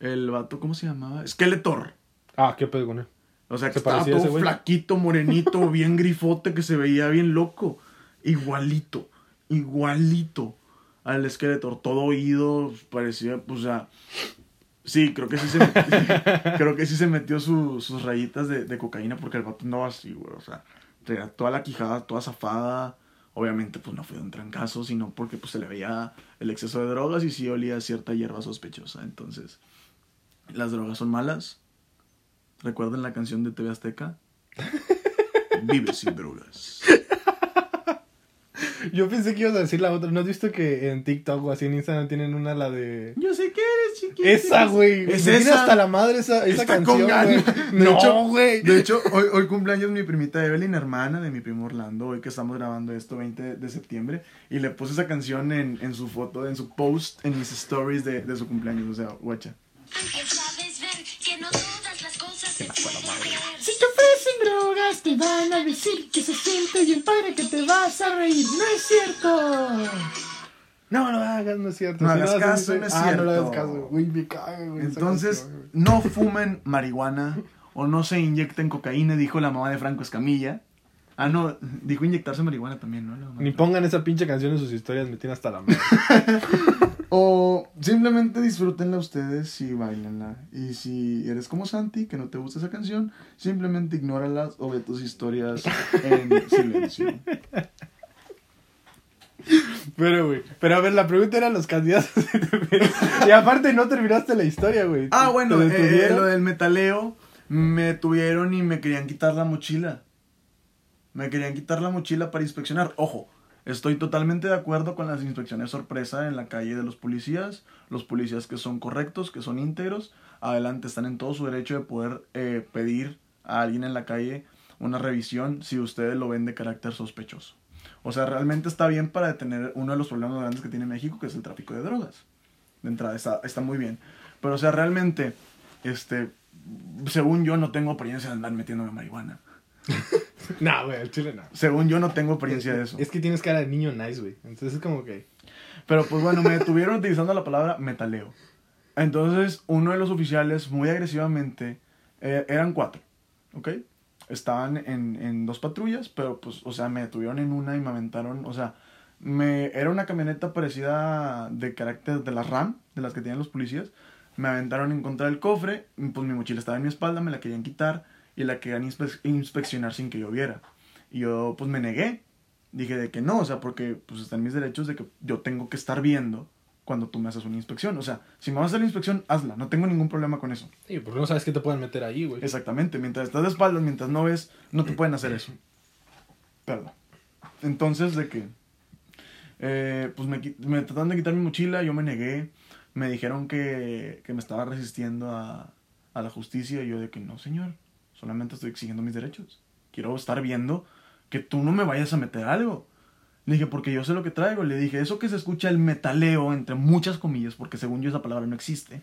El vato, ¿cómo se llamaba? Skeletor. Ah, ¿qué pedo con él? O sea, que ¿Se estaba ese todo flaquito, morenito, bien grifote, que se veía bien loco. Igualito, igualito al Skeletor, todo oído, parecía, pues, o sea, sí, creo que sí se metió, creo que sí se metió su- sus rayitas de, de cocaína porque el vato andaba así, güey, o sea, toda la quijada, toda zafada. Obviamente, pues no fue de un trancazo, sino porque pues se le veía el exceso de drogas y sí olía cierta hierba sospechosa. Entonces, las drogas son malas. ¿Recuerdan la canción de TV Azteca? Vive sin drogas. Yo pensé que ibas a decir la otra. ¿No has visto que en TikTok o así en Instagram tienen una la de... Yo sé que eres chiquita. Esa, güey. Es Me tiene esa. hasta la madre esa, esa Está canción, güey. De No, hecho- güey. De hecho, hoy, hoy cumpleaños mi primita Evelyn, hermana de mi primo Orlando, hoy que estamos grabando esto 20 de septiembre, y le puse esa canción en, en su foto, en su post, en mis stories de, de su cumpleaños, o sea, guacha. Aunque sabes ver que no todas las cosas se pueden drogas, te van a decir que se siente bien padre, que te vas a reír. No es cierto. No, no hagas, no es cierto. No Si hagas caso, no es ah, no le hagas cierto. caso. Güey, me caga, güey. Entonces, no fumen marihuana o no se inyecten cocaína, dijo la mamá de Franco Escamilla. Ah, no, dijo inyectarse marihuana también, ¿no? Ni pongan esa pinche canción en sus historias, me tiene hasta la madre. O simplemente disfrútenla ustedes y bailenla. Y si eres como Santi, que no te gusta esa canción, simplemente ignóralas o ve tus historias en silencio. Pero, güey. Pero a ver, la pregunta era los candidatos. y aparte no terminaste la historia, güey. Ah, bueno, ¿Te eh, lo del metaleo, me tuvieron y me querían quitar la mochila. Me querían quitar la mochila para inspeccionar. Ojo, estoy totalmente de acuerdo con las inspecciones sorpresa en la calle de los policías. Los policías que son correctos, que son íntegros, adelante, están en todo su derecho de poder eh, pedir a alguien en la calle una revisión si ustedes lo ven de carácter sospechoso. O sea, realmente está bien para detener uno de los problemas grandes que tiene México, que es el tráfico de drogas. De entrada, está, está muy bien. Pero, o sea, realmente, este, según yo no tengo experiencia de andar metiéndome marihuana. No, güey, el chile no. Según yo no tengo experiencia de eso. Es que tienes cara de niño nice, güey. Entonces es como que. Pero pues bueno, me detuvieron utilizando la palabra metaleo. Entonces, uno de los oficiales, muy agresivamente, eh, eran cuatro, ¿ok? Estaban en, en dos patrullas, pero pues, o sea, me detuvieron en una y me aventaron, o sea, me, era una camioneta parecida de carácter de las RAM, de las que tienen los policías. Me aventaron en contra del cofre, pues mi mochila estaba en mi espalda, me la querían quitar y la querían inspe- inspeccionar sin que yo viera. Y yo pues me negué. Dije de que no, o sea, porque pues están mis derechos de que yo tengo que estar viendo cuando tú me haces una inspección. O sea, si me vas a hacer la inspección, hazla. No tengo ningún problema con eso. Sí, porque no sabes qué te pueden meter ahí, güey. Exactamente. Mientras estás de espaldas, mientras no ves, no te pueden hacer eso. Perdón. Entonces, de que... eh, pues me, me trataron de quitar mi mochila, yo me negué. Me dijeron que, que me estaba resistiendo a, a la justicia. Y yo de que no, señor. Solamente estoy exigiendo mis derechos. Quiero estar viendo que tú no me vayas a meter algo. Le dije, porque yo sé lo que traigo. Le dije, eso que se escucha el metaleo, entre muchas comillas, porque según yo esa palabra no existe,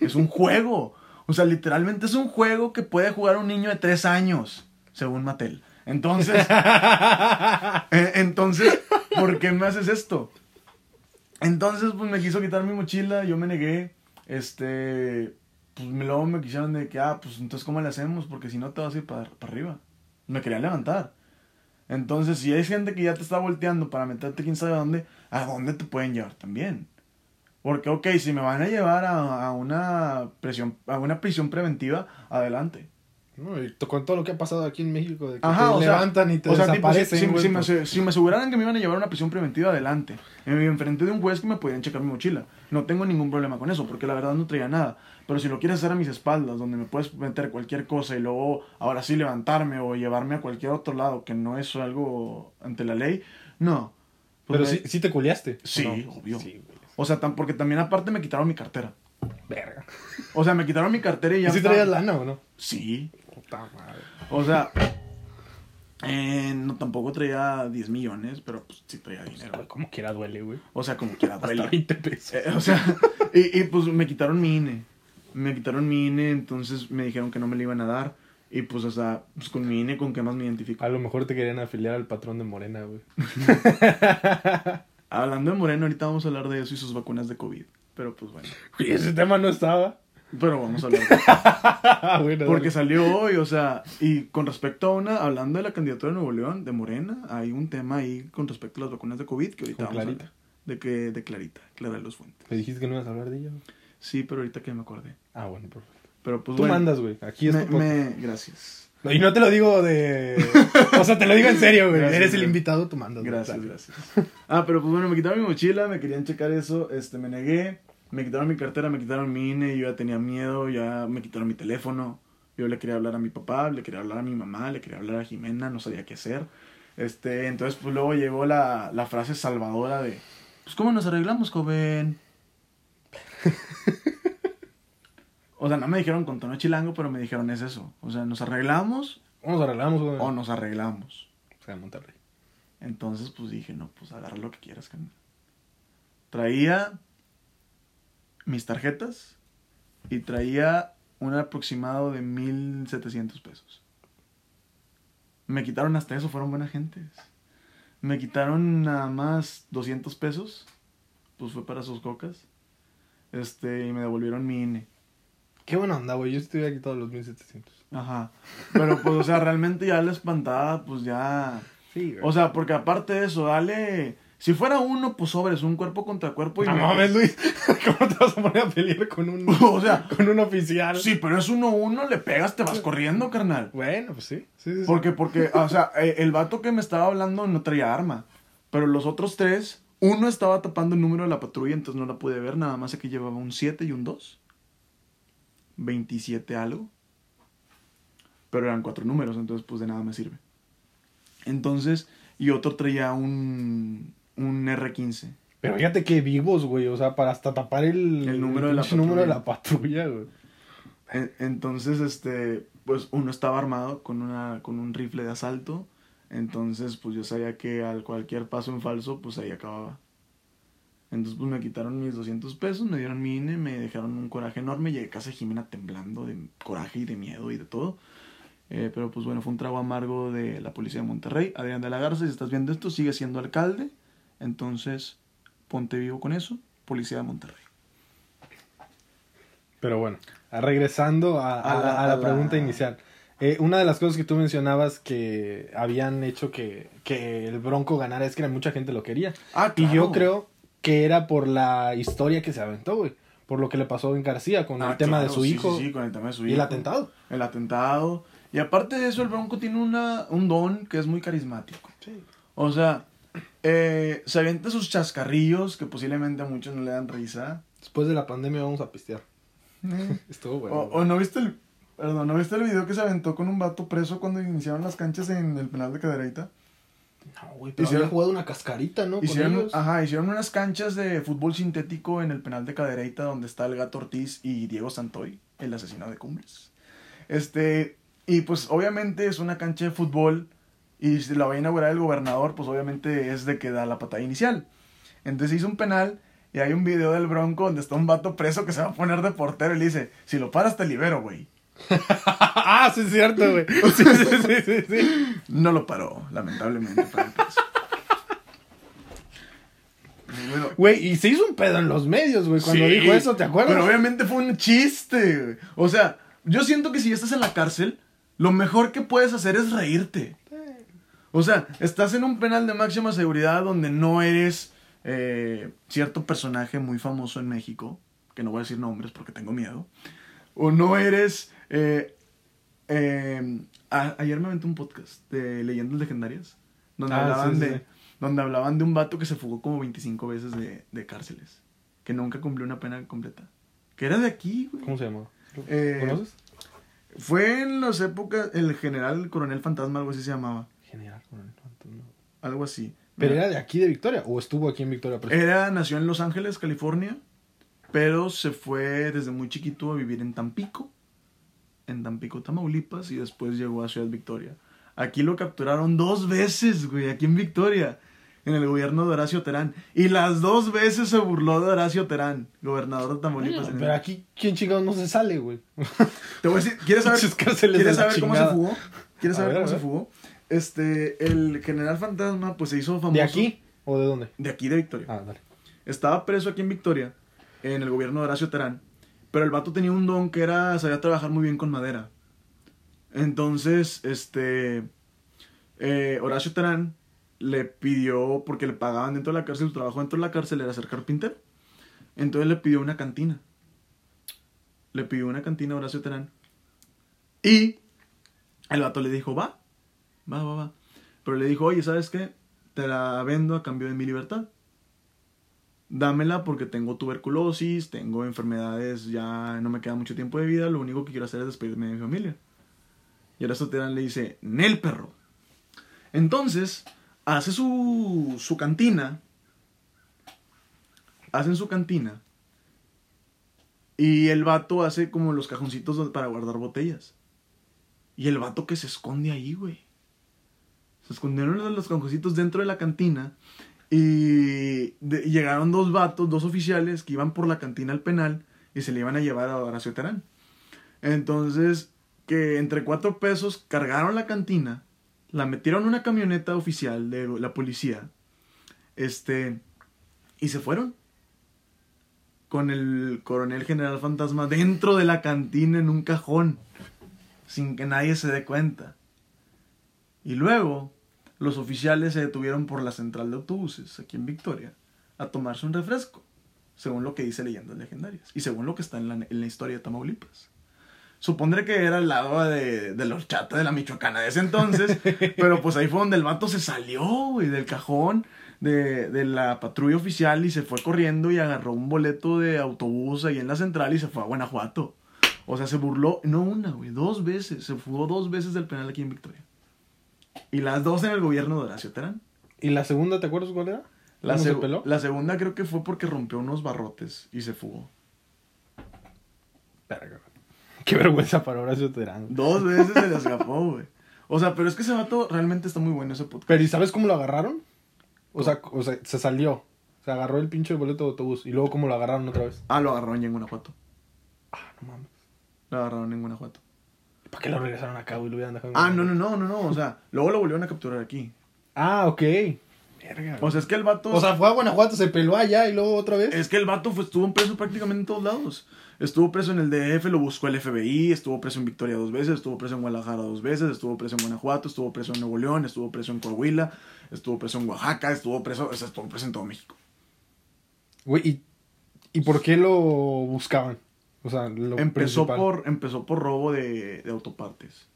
es un juego. O sea, literalmente es un juego que puede jugar un niño de tres años, según Mattel. Entonces, eh, entonces, ¿por qué me haces esto? Entonces, pues me quiso quitar mi mochila, yo me negué. Este, pues luego me quisieron de que, ah, pues entonces, ¿cómo le hacemos? Porque si no te vas a ir para, para arriba. Me querían levantar. Entonces, si hay gente que ya te está volteando para meterte quién sabe a dónde, ¿a dónde te pueden llevar también? Porque, ok, si me van a llevar a, a una prisión, a una prisión preventiva, adelante. No, y con todo lo que ha pasado aquí en México, de que Ajá, te o sea, levantan y te o sea, tipo, si- desaparecen, si, me, pues, si me aseguraran que me iban a llevar a una prisión preventiva, adelante. En enfrente de un juez que me podían checar mi mochila. No tengo ningún problema con eso, porque la verdad no traía nada. Pero si lo quieres hacer a mis espaldas, donde me puedes meter cualquier cosa y luego ahora sí levantarme o llevarme a cualquier otro lado que no es algo ante la ley, no. Pues Pero me- sí, sí te culiaste. ¿o Sí, no? obvio. Sí. O sea, tan- porque también aparte me quitaron mi cartera. Verga. O sea, me quitaron mi cartera y ¿Y ya si estaba- traías lana o no? Sí. Puta madre. O sea, eh, no tampoco traía 10 millones, pero pues sí traía dinero. Güey, Como quiera duele, güey. O sea, como quiera Hasta duele. 20 pesos. Eh, o sea, y, y, pues me quitaron mi INE. Me quitaron mi INE, entonces me dijeron que no me lo iban a dar. Y pues, o sea, pues con mi INE, ¿con qué más me identifico? A lo mejor te querían afiliar al patrón de Morena, güey. Hablando de Moreno, ahorita vamos a hablar de eso y sus vacunas de COVID. Pero pues bueno. Y ese tema no estaba. Pero vamos a hablar de eso. bueno, Porque dale. salió hoy, o sea, y con respecto a una, hablando de la candidatura de Nuevo León, de Morena, hay un tema ahí con respecto a las vacunas de COVID que ahorita Con vamos Clarita. a hablar. De que, de Clarita, Clara de los Fuentes. Me dijiste que no ibas a hablar de ella. Sí, pero ahorita que me acordé. Ah, bueno, perfecto. Pero pues Tú bueno. mandas, güey. Aquí es me, tu podcast. me- gracias. Y no te lo digo de... O sea, te lo digo en serio, güey. Gracias, Eres el invitado, tú mandas. Gracias, gracias. Ah, pero pues bueno, me quitaron mi mochila, me querían checar eso, este, me negué, me quitaron mi cartera, me quitaron mi INE, yo ya tenía miedo, ya me quitaron mi teléfono, yo le quería hablar a mi papá, le quería hablar a mi mamá, le quería hablar a Jimena, no sabía qué hacer. Este, entonces pues luego llegó la, la frase salvadora de, pues ¿cómo nos arreglamos, joven? O sea, no me dijeron con tono chilango, pero me dijeron es eso. O sea, ¿nos arreglamos Vamos a arreglamos, güey. o nos arreglamos? O sea, Monterrey. Entonces, pues dije, no, pues agarra lo que quieras, carnal. Traía mis tarjetas y traía un aproximado de 1700 pesos. Me quitaron hasta eso, fueron buena gentes. Me quitaron nada más 200 pesos, pues fue para sus cocas. Este, y me devolvieron mi INE. Qué buena onda, güey. Yo estoy aquí todos los 1700. Ajá. Pero pues, o sea, realmente ya la espantada, pues ya. Sí, güey. O sea, porque aparte de eso, dale. Si fuera uno, pues sobres, un cuerpo contra cuerpo y. no me- mames, Luis. ¿Cómo te vas a poner a pelear con un, o sea, con un oficial? sí, pero es uno uno, le pegas, te vas corriendo, carnal. Bueno, pues sí. Sí, sí, sí. Porque, porque, o sea, eh, el vato que me estaba hablando no traía arma. Pero los otros tres, uno estaba tapando el número de la patrulla, entonces no la pude ver. Nada más sé que llevaba un 7 y un 2. 27 algo. Pero eran cuatro números, entonces pues de nada me sirve. Entonces, y otro traía un, un R15. Pero fíjate que vivos, güey. O sea, para hasta tapar el, El número de la pinche número de patrulla. la patrulla, güey. En- Entonces, este, pues uno estaba armado con, una, con un rifle de asalto. Entonces, pues yo sabía que al cualquier paso en falso, pues ahí acababa. Entonces, pues me quitaron mis 200 pesos, me dieron mi INE, me dejaron un coraje enorme. Llegué a casa de Jimena temblando de coraje y de miedo y de todo. Eh, pero pues bueno, fue un trago amargo de la policía de Monterrey. Adrián de la Garza, si estás viendo esto, sigue siendo alcalde. Entonces, ponte vivo con eso. Policía de Monterrey. Pero bueno, regresando a, a A la, la- a la a la- pregunta inicial. Eh, una de las cosas que tú mencionabas que habían hecho que, que el Bronco ganara es que mucha gente lo quería. Ah, Y yo claro. creo que era por la historia que se aventó, güey. Por lo que le pasó en García con Ah, el tema de claro, su sí, hijo sí, sí, con el tema de su y el hijo. atentado. El atentado. Y aparte de eso, el Bronco tiene una, un don que es muy carismático. O sea, eh, se avienta sus chascarrillos que posiblemente a muchos no le dan risa. Después de la pandemia vamos a pistear. Estuvo bueno. O, o no viste el. Perdón, ¿no viste el video que se aventó con un vato preso cuando iniciaron las canchas en el penal de Cadereyta? No, güey, pero hicieron- había jugado una cascarita, ¿no? Con Hicieron, ellos. ajá, hicieron unas canchas de fútbol sintético en el penal de Cadereyta donde está el gato Ortiz y Diego Santoy, el asesino de Cumbres. Este, y pues obviamente es una cancha de fútbol y si la va a inaugurar el gobernador, pues obviamente es de que da la patada inicial. Entonces hizo un penal y hay un video del Bronco donde está un vato preso que se va a poner de portero y le dice, si lo paras te libero, güey. ah, sí es cierto, güey. Sí, sí, sí, sí. No lo paró, lamentablemente, para el. Bueno, Güey, y se hizo un pedo en los medios, güey, cuando Sí, dijo eso, ¿te acuerdas? Pero obviamente fue un chiste, güey. O sea, yo siento que si estás en la cárcel, lo mejor que puedes hacer es reírte. O sea, estás en un penal de máxima seguridad donde no eres eh, cierto personaje muy famoso en México, que no voy a decir nombres porque tengo miedo, o no eres... eh, eh, a- ayer me aventé un podcast de leyendas legendarias, donde, Ah, hablaban sí, sí, de, donde hablaban de un vato que se fugó como 25 veces de, de cárceles, que nunca cumplió una pena completa. Que era de aquí, güey. ¿Cómo se llama? Eh, ¿Conoces? Fue en las épocas, el general coronel fantasma, algo así se llamaba. General Coronel Fantasma. Algo así. ¿Pero Mira, era de aquí de Victoria o estuvo aquí en Victoria? preso? Era, nació en Los Ángeles, California, pero se fue desde muy chiquito a vivir en Tampico, en Tampico, Tamaulipas, y después llegó a Ciudad Victoria. Aquí lo capturaron dos veces, güey, aquí en Victoria, en el gobierno de Horacio Terán. Y las dos veces se burló de Horacio Terán, gobernador de Tamaulipas. en el- Pero aquí, ¿quién chingados no se sale, güey? Te voy a decir, ¿quieres saber, ¿quieres saber cómo se fugó? ¿Quieres saber ver, cómo se fugó? Este, el general fantasma, pues se hizo famoso. ¿De aquí o de dónde? De aquí de Victoria. Ah, dale. Estaba preso aquí en Victoria, en el gobierno de Horacio Terán, pero el vato tenía un don que era, sabía trabajar muy bien con madera. Entonces, este, eh, Horacio Terán le pidió, porque le pagaban dentro de la cárcel, su trabajo dentro de la cárcel era ser carpintero. Entonces le pidió una cantina. Le pidió una cantina a Horacio Terán. Y el vato le dijo, va, va, va, va. Pero le dijo, oye, ¿sabes qué? Te la vendo a cambio de mi libertad dámela porque tengo tuberculosis, tengo enfermedades, ya no me queda mucho tiempo de vida, lo único que quiero hacer es despedirme de mi familia. Y ahora Terán le dice, Nel perro. Entonces, hace su, su cantina, hacen su cantina, y el vato hace como los cajoncitos para guardar botellas. Y el vato que se esconde ahí, güey. Se escondieron los cajoncitos dentro de la cantina y llegaron dos vatos, dos oficiales que iban por la cantina al penal y se le iban a llevar a Horacio Terán. Entonces, que entre cuatro pesos cargaron la cantina, la metieron en una camioneta oficial de la policía, este, y se fueron. Con el coronel general fantasma dentro de la cantina en un cajón, sin que nadie se dé cuenta. Y luego, los oficiales se detuvieron por la central de autobuses, aquí en Victoria, a tomarse un refresco, según lo que dice Leyendas Legendarias, y según lo que está en la, en la historia de Tamaulipas. Supondré que era al lado de, de los chatas de la Michoacana de ese entonces, pero pues ahí fue donde el vato se salió, güey, del cajón de, de la patrulla oficial y se fue corriendo y agarró un boleto de autobús ahí en la central y se fue a Guanajuato. O sea, se burló, no una, güey, dos veces, se fugó dos veces del penal aquí en Victoria. Y las dos en el gobierno de Horacio Terán. ¿Y la segunda, te acuerdas cuál era? La, ¿Cómo se peló? la segunda creo que fue porque rompió unos barrotes y se fugó. Verga. Qué vergüenza para Horacio Terán. Dos veces se le escapó, güey. O sea, pero es que ese vato realmente está muy bueno ese podcast. Pero ¿y sabes cómo lo agarraron? O sea, o sea, se salió. Se agarró el pinche boleto de autobús. Y luego cómo lo agarraron otra vez. Ah, lo agarraron ya en Guanajuato. Ah, no mames. Lo agarraron en Guanajuato. ¿Para qué lo regresaron acá, güey? Lo hubieran dejado Ah, no, no, no, no, no. O sea, luego lo volvieron a capturar aquí. Ah, ok. Verga. O sea, es que el vato. O sea, fue a Guanajuato, se peló allá y luego otra vez. Es que el vato fue, estuvo preso prácticamente en todos lados. Estuvo preso en el DF, lo buscó el FBI, estuvo preso en Victoria dos veces, estuvo preso en Guadalajara dos veces, estuvo preso en Guanajuato, estuvo preso en Nuevo León, estuvo preso en Coahuila, estuvo preso en Oaxaca, estuvo preso, o sea, estuvo preso en todo México. Güey, ¿y, ¿y por qué lo buscaban? O sea, lo Empezó principal. por, empezó por robo de, de autopartes.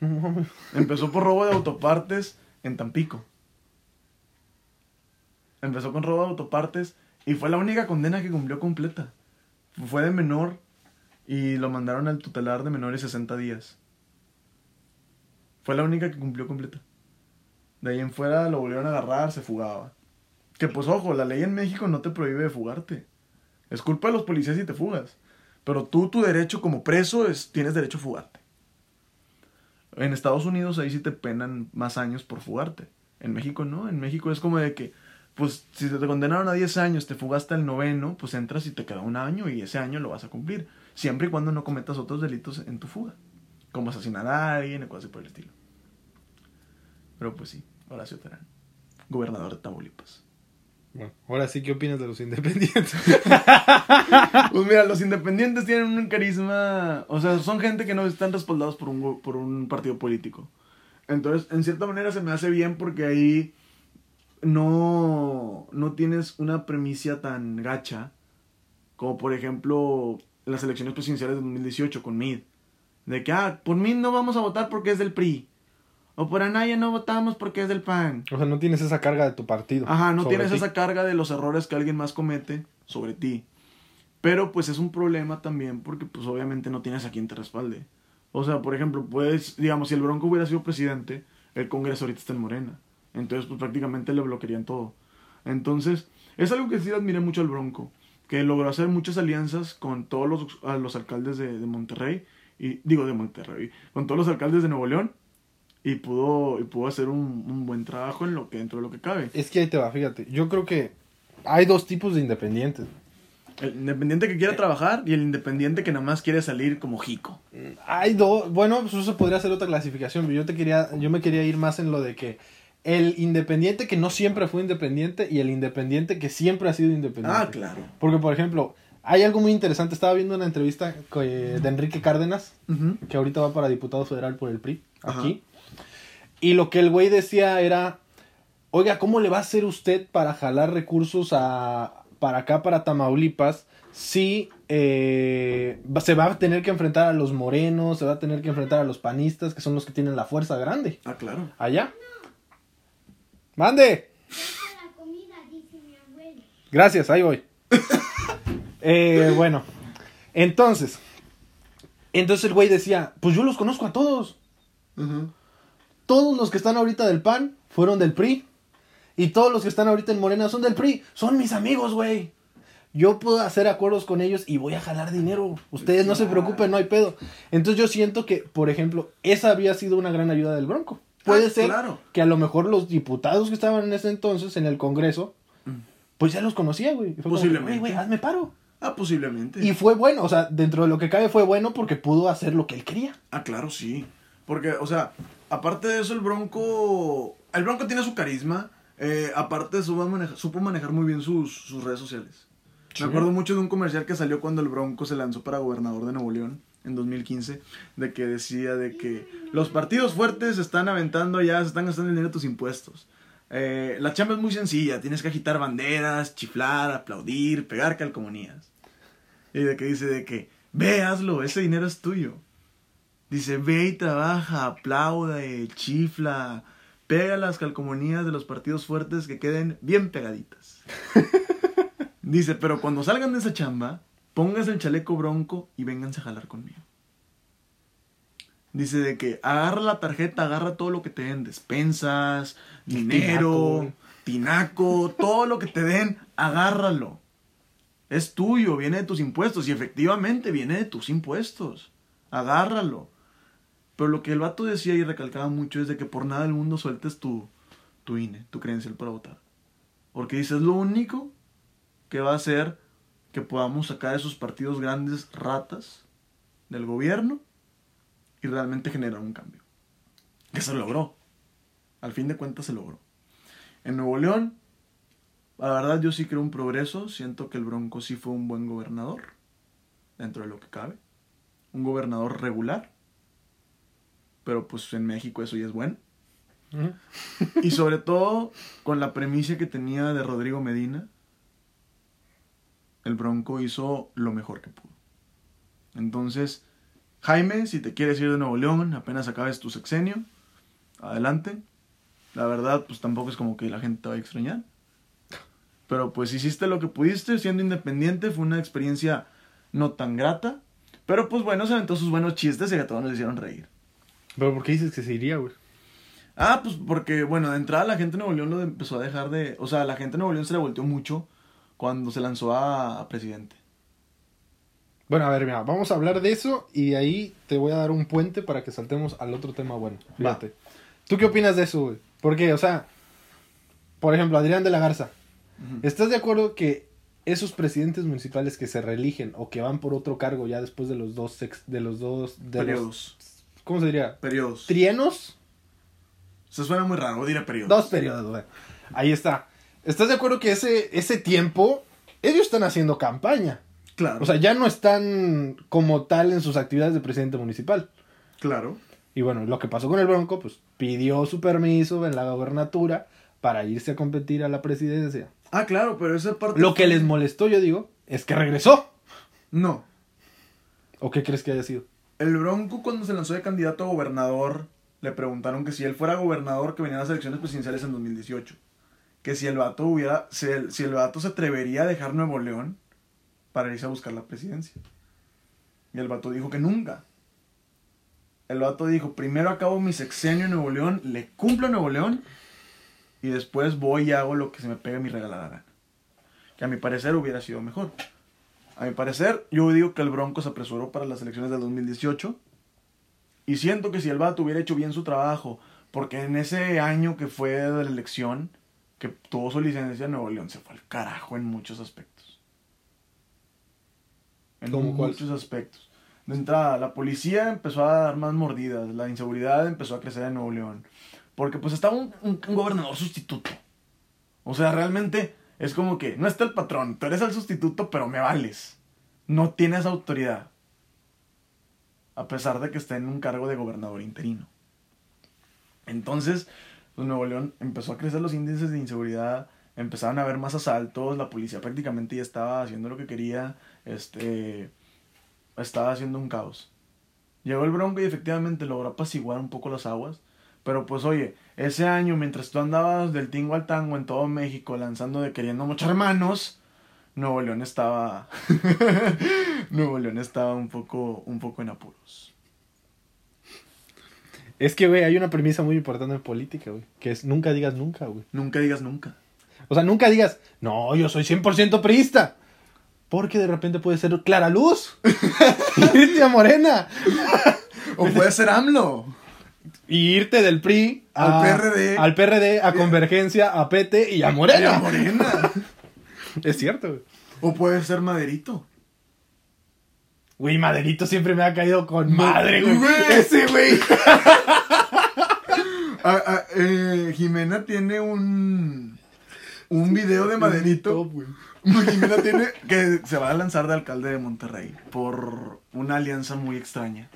Empezó por robo de autopartes en Tampico. Empezó con robo de autopartes y fue la única condena que cumplió completa. Fue de menor y lo mandaron al tutelar de menores 60 días. Fue la única que cumplió completa. De ahí en fuera lo volvieron a agarrar, se fugaba. Que pues ojo, la ley en México no te prohíbe de fugarte. Es culpa de los policías si te fugas. Pero tú, tu derecho como preso es, tienes derecho a fugarte. En Estados Unidos ahí sí te penan más años por fugarte. En México no, en México es como de que, pues si te condenaron a 10 años, te fugaste al noveno, pues entras y te queda un año y ese año lo vas a cumplir. Siempre y cuando no cometas otros delitos en tu fuga. Como asesinar a alguien o cosas así por el estilo. Pero pues sí, Horacio Terán, gobernador de Tamaulipas. Bueno, ahora sí, ¿qué opinas de los independientes? Pues mira, los independientes tienen un carisma, o sea, son gente que no están respaldados por un, por un partido político. Entonces, en cierta manera se me hace bien porque ahí no, no tienes una premisa tan gacha como por ejemplo las elecciones presidenciales de 2018 con Mid. De que, ah, por Mid no vamos a votar porque es del PRI. O por Anaya no votamos porque es del PAN. O sea, no tienes esa carga de tu partido. Ajá, no tienes ti. esa carga de los errores que alguien más comete sobre ti. Pero pues es un problema también porque pues obviamente no tienes a quien te respalde. O sea, por ejemplo, pues, digamos, si el Bronco hubiera sido presidente, el Congreso ahorita está en Morena. Entonces, pues prácticamente le bloquearían todo. Entonces, es algo que sí admiré mucho al Bronco, que logró hacer muchas alianzas con todos los, a los alcaldes de, de Monterrey, y digo de Monterrey, con todos los alcaldes de Nuevo León, y pudo, y pudo hacer un, un buen trabajo en lo que, dentro de lo que cabe. Es que ahí te va, fíjate. Yo creo que hay dos tipos de independientes. El independiente que quiere trabajar y el independiente que nada más quiere salir como jico. Hay dos, bueno, pues eso podría ser otra clasificación, pero yo te quería, yo me quería ir más en lo de que el independiente que no siempre fue independiente y el independiente que siempre ha sido independiente. Ah, claro. Porque, por ejemplo, hay algo muy interesante. Estaba viendo una entrevista que- de Enrique Cárdenas, que ahorita va para diputado federal por el PRI, Ajá. aquí. Y lo que el güey decía era, oiga, ¿cómo le va a hacer usted para jalar recursos a, para acá, para Tamaulipas, si eh, se va a tener que enfrentar a los morenos, se va a tener que enfrentar a los panistas, que son los que tienen la fuerza grande? Ah, claro. Allá. Mande. Gracias, ahí voy. Eh, bueno, entonces, entonces el güey decía, pues yo los conozco a todos. Todos los que están ahorita del PAN fueron del PRI. Y todos los que están ahorita en Morena son del PRI. Son mis amigos, güey. Yo puedo hacer acuerdos con ellos y voy a jalar dinero. Ustedes no se preocupen, no hay pedo. Entonces yo siento que, por ejemplo, esa había sido una gran ayuda del Bronco. Puede Ah, ser claro. que a lo mejor los diputados que estaban en ese entonces en el Congreso, pues ya los conocía, güey. Posiblemente. "Güey, güey, hazme paro. Ah, posiblemente. Y fue bueno, o sea, dentro de lo que cabe fue bueno porque pudo hacer lo que él quería. Ah, claro, sí. Porque, o sea, aparte de eso, el Bronco. El Bronco tiene su carisma. eh, aparte, supo manejar, supo manejar muy bien sus, sus redes sociales. Sí. Me acuerdo mucho de un comercial que salió cuando el Bronco se lanzó para gobernador de Nuevo León en 2015, de que decía de que los partidos fuertes se están aventando ya, se están gastando el dinero de tus impuestos. Eh, la chamba es muy sencilla, tienes que agitar banderas, chiflar, aplaudir, pegar calcomanías. Y de que dice de que, ve, hazlo, ese dinero es tuyo. Dice, ve y trabaja, aplauda, eh, chifla, pega las calcomanías de los partidos fuertes que queden bien pegaditas. Dice, pero cuando salgan de esa chamba, pónganse el chaleco bronco y vénganse a jalar conmigo. Dice de que agarra la tarjeta, agarra todo lo que te den, despensas, dinero, tinaco, todo lo que te den, agárralo. Es tuyo, viene de tus impuestos y efectivamente viene de tus impuestos. Agárralo. Pero lo que el vato decía y recalcaba mucho es de que por nada del mundo sueltes tu, tu INE, tu credencial para votar. Porque dice, es lo único que va a hacer que podamos sacar esos partidos grandes ratas del gobierno y realmente generar un cambio. Que se logró. Al fin de cuentas se logró. En Nuevo León, la verdad yo sí creo un progreso. Siento que el Bronco sí fue un buen gobernador, dentro de lo que cabe. Un gobernador regular. Pero pues en México eso ya es bueno. Y sobre todo con la premisa que tenía de Rodrigo Medina, el Bronco hizo lo mejor que pudo. Entonces, Jaime, si te quieres ir de Nuevo León, apenas acabes tu sexenio, adelante. La verdad, pues tampoco es como que la gente te vaya a extrañar. Pero pues hiciste lo que pudiste, siendo independiente, fue una experiencia no tan grata. Pero pues bueno, se aventó sus buenos chistes y a todos nos hicieron reír. Pero ¿por qué dices que se iría, güey? Ah, pues porque, bueno, de entrada la gente de Nuevo León lo empezó a dejar de... O sea, la gente de Nuevo León se le volteó mucho cuando se lanzó a, a presidente. Bueno, a ver, mira, vamos a hablar de eso y ahí te voy a dar un puente para que saltemos al otro tema bueno. Fíjate. ¿Tú qué opinas de eso, güey? Porque, o sea, por ejemplo, Adrián de la Garza, ¿estás de acuerdo que esos presidentes municipales que se reeligen o que van por otro cargo ya después de los dos sex- de los dos de los- Periodos. ¿Cómo se diría? Periodos. Trienos, Se suena muy raro, diré periodos. dos periodos, güey. Ahí está. ¿Estás de acuerdo que ese ese tiempo ellos están haciendo campaña? Claro. O sea, ya no están como tal en sus actividades de presidente municipal. claro. Y bueno, lo que pasó con el Bronco, pues pidió su permiso en la gobernatura para irse a competir a la presidencia. Ah, claro, pero esa parte... Lo que les molestó, yo digo, es que regresó. No. ¿O qué crees que haya sido? El Bronco cuando se lanzó de candidato a gobernador, le preguntaron que si él fuera gobernador que venían las elecciones presidenciales en 2018. Que si el vato hubiera, si el, si el vato se atrevería a dejar Nuevo León para irse a buscar la presidencia. Y el vato dijo que nunca. El vato dijo, primero acabo mi sexenio en Nuevo León, le cumplo a Nuevo León, y después voy y hago lo que se me pegue mi regalada gana. Que a mi parecer hubiera sido mejor. A mi parecer, yo digo que el Bronco se apresuró para las elecciones del 2018. Y siento que si el vato hubiera hecho bien su trabajo, porque en ese año que fue de la elección, que tuvo su licencia en Nuevo León, se fue al carajo en muchos aspectos. En ¿Cómo cuál? muchos aspectos. De entrada, la policía empezó a dar más mordidas, la inseguridad empezó a crecer en Nuevo León. Porque pues estaba un, un- un gobernador sustituto. O sea, realmente es como que no está el patrón, tú eres el sustituto, pero me vales. No tienes autoridad. A pesar de que esté en un cargo de gobernador interino. Entonces, pues Nuevo León empezó a crecer los índices de inseguridad, empezaron a haber más asaltos, la policía prácticamente ya estaba haciendo lo que quería, este, estaba haciendo un caos. Llegó el Bronco y efectivamente logró apaciguar un poco las aguas, pero pues oye, ese año mientras tú andabas del tingo al tango en todo México lanzando de queriendo mochar manos, Nuevo León estaba Nuevo León estaba un poco un poco en apuros. Es que, güey, hay una premisa muy importante en política, güey. Que es nunca digas nunca, güey. Nunca digas nunca. O sea, nunca digas, no, yo soy 100% priista. Porque de repente puede ser Clara Luz. a Morena. O puede ser AMLO. Y irte del PRI a- Al PRD. Al PRD, a Convergencia, a PT y a Y Morena. a Morena. Es cierto, güey. O puede ser Maderito. Güey, Maderito siempre me ha caído con madre, güey. Güey. Ese, güey. Ah, ah, eh, Jimena tiene un un video de Maderito. Jimena tiene que se va a lanzar de alcalde de Monterrey por una alianza muy extraña.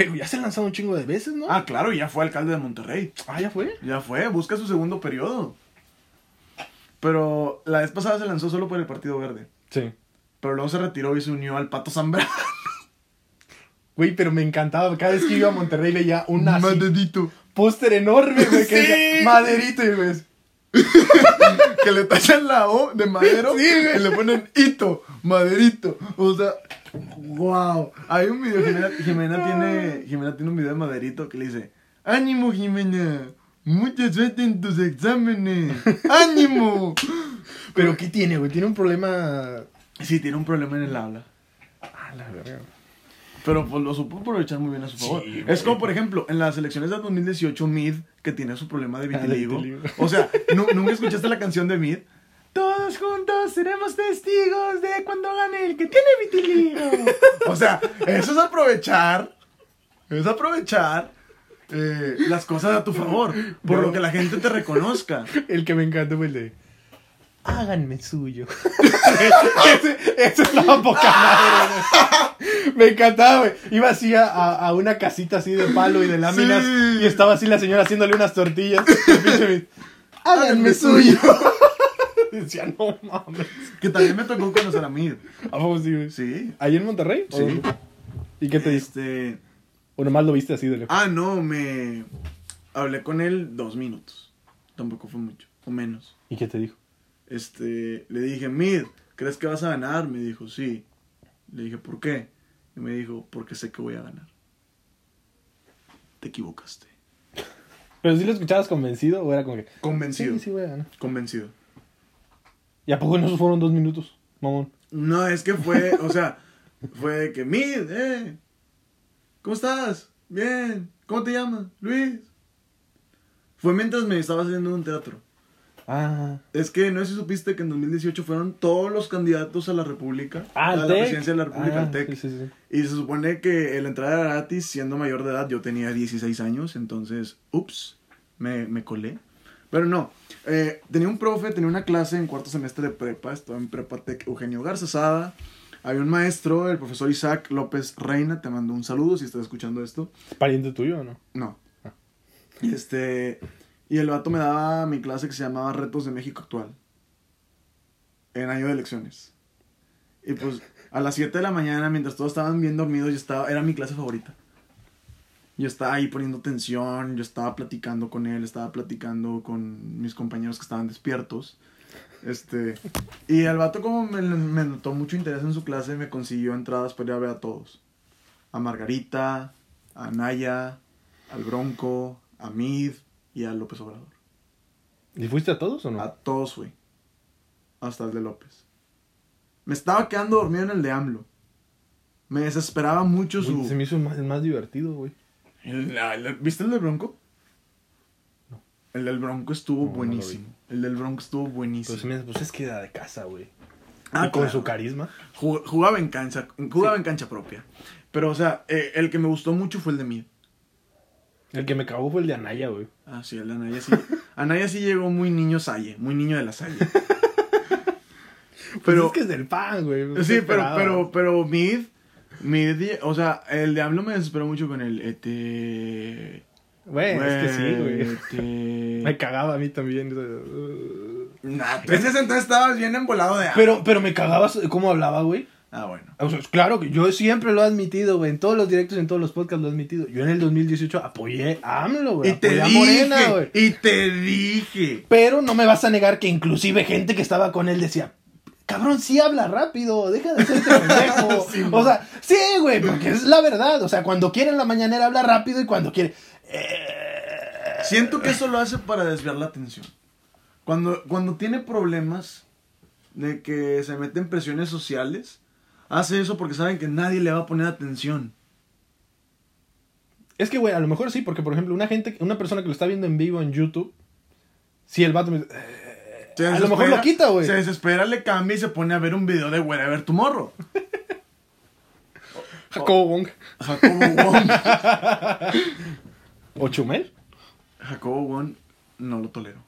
Pero ya se ha lanzado un chingo de veces, ¿no? Ah, claro, ya fue alcalde de Monterrey. Ah, ya fue. Ya fue, busca su segundo periodo. Pero la vez pasada se lanzó solo por el Partido Verde. Sí. Pero luego se retiró y se unió al Pato Zambrano. Güey, pero me encantaba. Cada vez que iba a Monterrey veía un así Maderito. póster enorme, güey. Que Sí. Maderito, y güey. que le tachan la O de madero y le ponen hito, maderito. O sea, wow. Hay un video, Jimena, Jimena tiene, Jimena tiene un video de maderito que le dice, ánimo Jimena, mucha suerte en tus exámenes, ánimo. Pero ¿qué tiene, güey? Tiene un problema... Sí, tiene un problema en el habla. Ah, la verga. Pero pues, lo supo aprovechar muy bien a su favor. Sí, es como, por ejemplo, en las elecciones de 2018, Mid, que tiene su problema de Ah, de vitiligo. O sea, ¿nu- ¿nunca escuchaste la canción de Mid? Todos juntos seremos testigos de cuando gane el que tiene vitiligo. o sea, eso es aprovechar. Es aprovechar eh, las cosas a tu favor. Por No. lo que la gente te reconozca. El que me encantó fue el de... Háganme suyo. ese, ese estaba poca madre. Me encantaba, güey. Iba así a, a- una casita así de palo y de láminas. Sí. Y estaba así la señora haciéndole unas tortillas. Y el pinche Háganme suyo. Decía, no mames. Que también me tocó conocer a Mid. ¿A poco sí, güey? Sí. ¿Ahí en Monterrey? ¿O Sí. ¿Y qué te dice? Este. ¿O nomás lo viste así de lejos? Ah, no, me. Hablé con él dos minutos. Tampoco fue mucho. O menos. ¿Y qué te dijo? Este, le dije, Mid, ¿crees que vas a ganar? Me dijo, sí. Le dije, ¿por qué? Y me dijo, porque sé que voy a ganar. Te equivocaste. Pero si lo escuchabas convencido o era como que. Convencido. Sí, sí, voy a ganar. Convencido. ¿Y a poco no fueron dos minutos? Mamón. No, es que fue, o sea, fue que, Mid, eh, ¿cómo estás? Bien, ¿cómo te llamas? Luis. Fue mientras me estaba haciendo un teatro. Ah. Es que no sé si supiste que en 2018 fueron todos los candidatos a la República, Ah, a la presidencia de la República, Ah, al TEC. sí, sí, sí. Y se supone que la entrada era gratis siendo mayor de edad. Yo tenía 16 años, entonces, ups, me, me colé. Pero no, eh, tenía un profe, tenía una clase en cuarto semestre de prepa, estaba en Prepa Tec Eugenio Garza Sada. Había un maestro, el profesor Isaac López Reina, te mando un saludo si estás escuchando esto. ¿Pariente tuyo o no? No. Y este. Y el vato me daba mi clase que se llamaba Retos de México Actual. En año de elecciones. Y pues a las 7 de la mañana, mientras todos estaban bien dormidos, yo estaba. Era mi clase favorita. Yo estaba ahí poniendo tensión, yo estaba platicando con él, estaba platicando con mis compañeros que estaban despiertos. Este. Y el vato, como me, me notó mucho interés en su clase, me consiguió entradas para ir a ver a todos. A Margarita, a Naya, al Bronco, a Mid y a López Obrador. ¿Y fuiste a todos o no? A todos fui. Hasta el de López. Me estaba quedando dormido en el de AMLO. Me desesperaba mucho su... Se me hizo el más, el más divertido, güey. La- ¿Viste el del Bronco? No. El del Bronco estuvo No, no lo buenísimo. el del Bronco estuvo buenísimo. me pues es que era de casa, güey. Ah, y con claro. su carisma. Jug- Jugaba en cancha, jugaba en cancha propia. Pero, o sea, eh, el que me gustó mucho fue el de Mid. El que me cagó fue el de Anaya, güey. Ah, sí, el de Anaya sí. Anaya sí llegó muy niño Salle, muy niño de la Salle. Pero Pero, es que es del pan, güey. sí, pero, pero, pero Mid, Mid, o sea, el de AMLO me desesperó mucho con el este... Güey, es que sí, güey. Este... Me cagaba a mí también. Nah, tú en ese entonces estabas bien embolado de AMLO. Pero, pero me cagabas cómo hablaba, güey. Ah, bueno. O sea, claro que yo siempre lo he admitido, güey. En todos los directos, en todos los podcasts lo he admitido. Yo en el 2018 apoyé a AMLO, güey. Y te apoyé a dije, Morena, güey. y te dije. Pero no me vas a negar que inclusive gente que estaba con él decía, cabrón, sí habla rápido, deja de hacerte pendejo. Sí, o sea, sí, güey, porque es la verdad. O sea, cuando quiere en la mañanera habla rápido y cuando quiere... eh, Siento que eso lo hace para desviar la atención. Cuando, cuando tiene problemas de que se meten presiones sociales, hace eso porque saben que nadie le va a poner atención. Es que, güey, a lo mejor sí, porque, por ejemplo, una gente, una persona que lo está viendo en vivo en YouTube, si el vato me... eh, Se a lo mejor lo quita, güey. Se desespera, le cambia y se pone a ver un video de Wherever Tomorrow. Jacobo Wong. Jacobo Wong. ¿O Chumel? Jacobo Wong no lo tolero.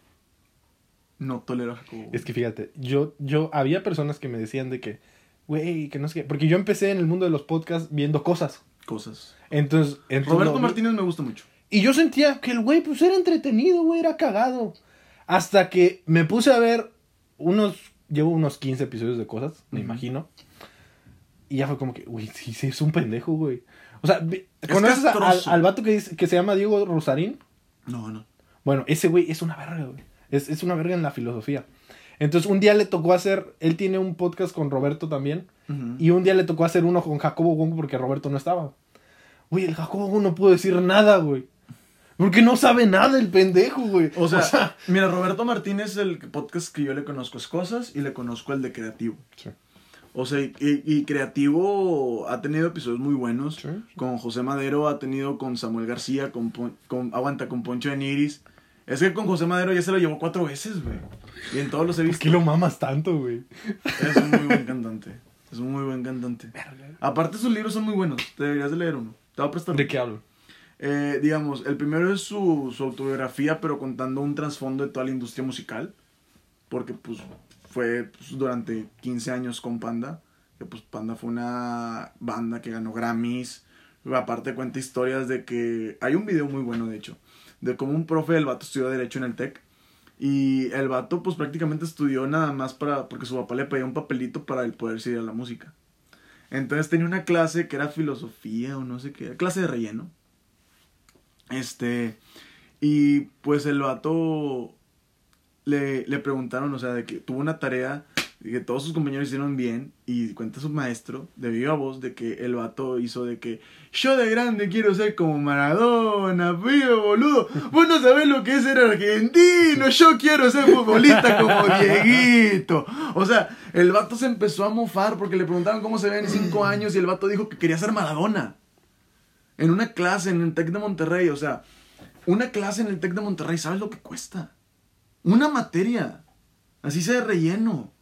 No tolero a Jacobo Wong. Es que fíjate, yo, yo, había personas que me decían de que, güey, que no sé qué, porque yo empecé en el mundo de los podcasts viendo cosas. Cosas. Entonces, entonces Roberto vi. Martínez me gusta mucho. Y yo sentía que el güey, pues era entretenido, güey, era cagado. Hasta que me puse a ver unos, llevo unos 15 episodios de cosas, me imagino. Y ya fue como que, güey, sí, sí, es un pendejo, güey. O sea, ¿conoces a- al, al vato que, dice- que se llama Diego Rosarín? No, no. Bueno, ese güey es una verga, güey. Es, es una verga en la filosofía. Entonces, un día le tocó hacer, él tiene un podcast con Roberto también. Y un día le tocó hacer uno con Jacobo Wong porque Roberto no estaba. Güey, el Jacobo Wong no pudo decir nada, güey. Porque no sabe nada el pendejo, güey. O sea, mira, Roberto Martínez, el podcast que yo le conozco es Cosas y le conozco el de Creativo. Sí. O sea, y, y Creativo ha tenido episodios muy buenos. Sí, sí. Con José Madero, ha tenido con Samuel García, con, Pon- con Aguanta, con Poncho de Niris. Es que con José Madero ya se lo llevó cuatro veces, güey. Y en todos los he ¿Por visto. qué lo mamas tanto, güey? Es un muy buen cantante. Es un muy buen cantante. Aparte, sus libros son muy buenos. Te deberías de leer uno. Te voy a prestar. ¿De qué hablo? Eh, digamos, el primero es su, autobiografía, pero contando un trasfondo de toda la industria musical. Porque, pues, fue pues, durante 15 años con Panda. Que, pues, Panda fue una banda que ganó Grammys. Aparte, cuenta historias de que. Hay un video muy bueno, de hecho. De cómo un profe del vato estudió Derecho en el TEC. Y el vato, pues, prácticamente estudió nada más para. Porque su papá le pedía un papelito para el poder seguir a la música. Entonces tenía una clase que era filosofía o no sé qué. Clase de relleno. Este. Y pues el vato. le, le preguntaron, o sea, de que tuvo una tarea que todos sus compañeros hicieron bien y cuenta su maestro de viva voz de que el vato hizo de que yo de grande quiero ser como Maradona, vivo boludo, vos no sabés lo que es ser argentino, yo quiero ser futbolista como Dieguito. O sea, el vato se empezó a mofar porque le preguntaron cómo se ve en cinco años y el vato dijo que quería ser Maradona. En una clase en el TEC de Monterrey, o sea, una clase en el TEC de Monterrey, ¿sabes lo que cuesta? Una materia. Así de relleno.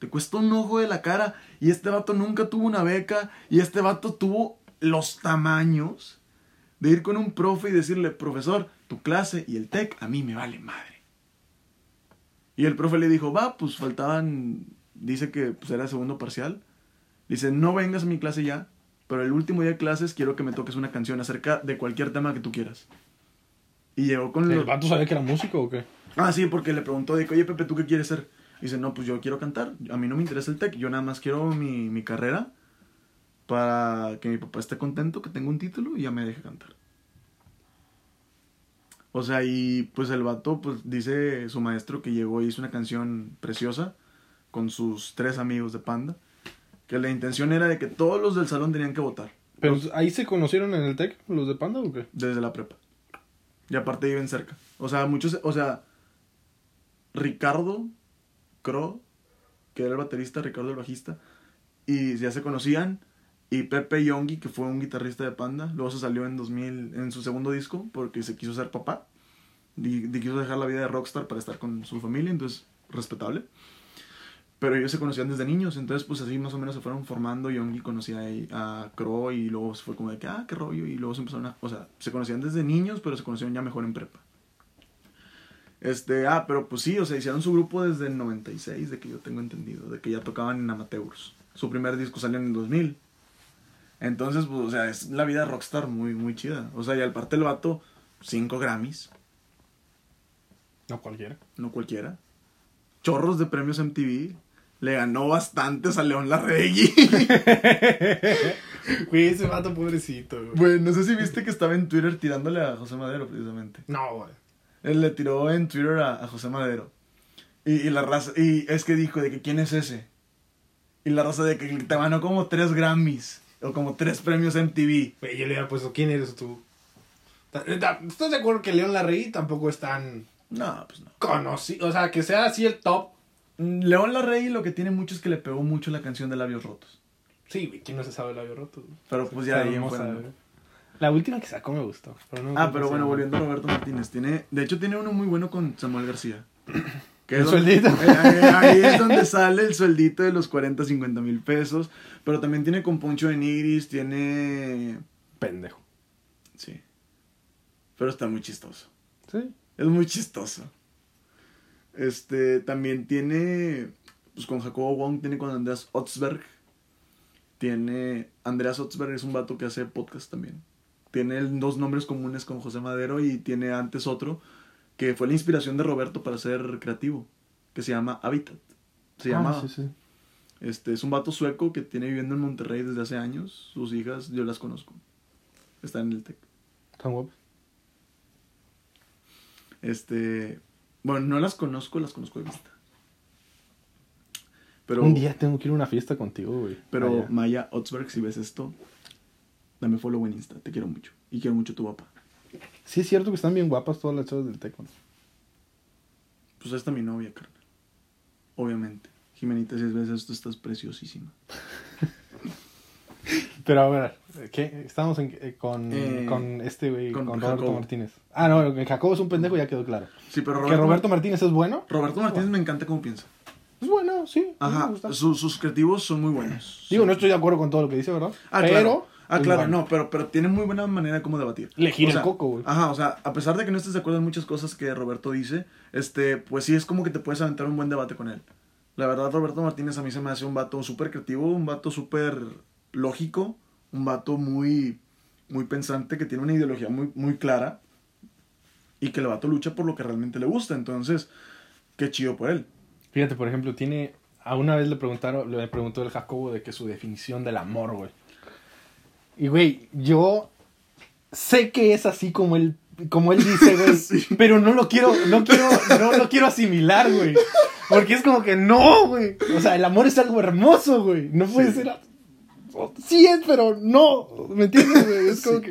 Te cuesta un ojo de la cara. Y este vato nunca tuvo una beca. Y este vato tuvo los tamaños de ir con un profe y decirle, profesor, tu clase y el TEC a mí me vale madre. Y el profe le dijo, va, pues faltaban, dice que pues, era segundo parcial. Dice, no vengas a mi clase ya, pero el último día de clases quiero que me toques una canción acerca de cualquier tema que tú quieras. Y llegó con ¿El los... vato sabía que era músico o qué? Ah, sí, porque le preguntó de que, oye, Pepe, ¿tú qué quieres ser? Dice, no, pues yo quiero cantar. A mí no me interesa el tech. Yo nada más quiero mi, mi carrera para que mi papá esté contento, que tenga un título y ya me deje cantar. O sea, y pues el vato, pues dice su maestro que llegó y hizo una canción preciosa con sus tres amigos de Panda. Que la intención era de que todos los del salón tenían que votar. ¿Pero ahí se conocieron en el TEC los de Panda o qué? Desde la prepa. Y aparte viven cerca. O sea, muchos, o sea, Ricardo Cro, que era el baterista, Ricardo el bajista, y ya se conocían. Y Pepe Yongi, que fue un guitarrista de Panda, luego se salió en 2000, en su segundo disco, porque se quiso ser papá. Y, y quiso dejar la vida de rockstar para estar con su familia, entonces, respetable. Pero ellos se conocían desde niños, entonces pues así más o menos se fueron formando. Yongi conocía a, Crow y luego se fue como de que, ah, qué rollo. Y luego se empezaron a, o sea, se conocían desde niños, pero se conocieron ya mejor en prepa. Este, ah, pero pues sí, o sea, hicieron su grupo desde el 96, de que yo tengo entendido, de que ya tocaban en amateurs. Su primer disco salió en el 2000. Entonces, pues, o sea, es la vida de rockstar muy, muy chida. O sea, y al parte el vato, 5 Grammys, No cualquiera. no cualquiera. Chorros de premios MTV. Le ganó bastantes a León Larregui. Güey, ese vato pobrecito, güey. No sé si viste que estaba en Twitter tirándole a José Madero, precisamente. No, güey. Él le tiró en Twitter a, a José Madero. Y, y la raza, y es que dijo de que quién es ese. Y la raza de que te ganó como tres Grammys. O como tres premios MTV. Güey, yo le había puesto, ¿quién eres tú? Ta- ¿Estás de acuerdo que León Larregui tampoco es tan No, pues no. conocido? O sea, que sea así el top. León Larrey lo que tiene mucho es que le pegó mucho la canción de Labios Rotos. Sí, ¿quién no se sabe el labio roto? güey? Pero pues ya ahí en. La última que sacó me gustó. Pero no me Ah, pero bueno, volviendo a Roberto Martínez. Tiene, de hecho, tiene uno muy bueno con Samuel García. Que ¿El es donde- sueldito? Eh, ahí es donde sale el sueldito de los 40, 50 mil pesos. Pero también tiene con Poncho de Nigris, tiene... Pendejo. Sí. Pero está muy chistoso. Sí. Es muy chistoso. Este, también tiene, pues con Jacobo Wong, tiene con Andreas Otzberg. Tiene, Andreas Otzberg es un vato que hace podcast también. Tiene dos nombres comunes con José Madero y tiene antes otro que fue la inspiración de Roberto para ser creativo, que se llama Habitat. Se Ah, llamaba. sí, sí. Este, es un vato sueco que tiene viviendo en Monterrey desde hace años. Sus hijas, yo las conozco. Están en el TEC. Tan guapos. Este, bueno, no las conozco, las conozco de vista. Pero, Un día tengo que ir a una fiesta contigo, güey. pero Allá. Maya Otzberg, si ves esto, dame follow en Insta. Te quiero mucho. Y quiero mucho a tu papá. Sí es cierto que están bien guapas todas las chavas del Tec, ¿no? Pues esta es mi novia, carnal. Obviamente. Jimenita, si ves esto, estás preciosísima. Pero a ver, ¿qué? Estamos en- eh, con, Eh, con este güey, con con, Roberto Jacobo. Martínez. Ah, no, Jacobo es un pendejo, ya quedó claro. Sí, pero que Roberto, Martínez es bueno. Roberto Martínez me encanta cómo piensa. Es bueno, sí. Ajá, su- sus creativos son muy buenos. Digo, Sí. no estoy de acuerdo con todo lo que dice, ¿verdad? Ah, pero. claro. Ah, es claro, bueno. no, pero, pero tiene muy buena manera de cómo debatir. Le gira O sea, el coco, güey. Ajá, o sea, a pesar de que no estés de acuerdo en muchas cosas que Roberto dice, este, pues sí es como que te puedes aventar un buen debate con él. La verdad, Roberto Martínez a mí se me hace un vato súper creativo, un vato súper lógico, un vato muy, muy pensante, que tiene una ideología muy, muy clara y que el vato lucha por lo que realmente le gusta. Entonces, qué chido por él. Fíjate, por ejemplo, tiene. A una vez le preguntaron, le preguntó el Jacobo de que su definición del amor, güey. Y, güey, yo sé que es así como él, como él dice, güey. Pero no lo quiero, no quiero, no lo quiero asimilar, güey. Porque es como que no, güey. O sea, el amor es algo hermoso, güey. No puede ser sí es, pero no, ¿me entiendes? Es como sí. que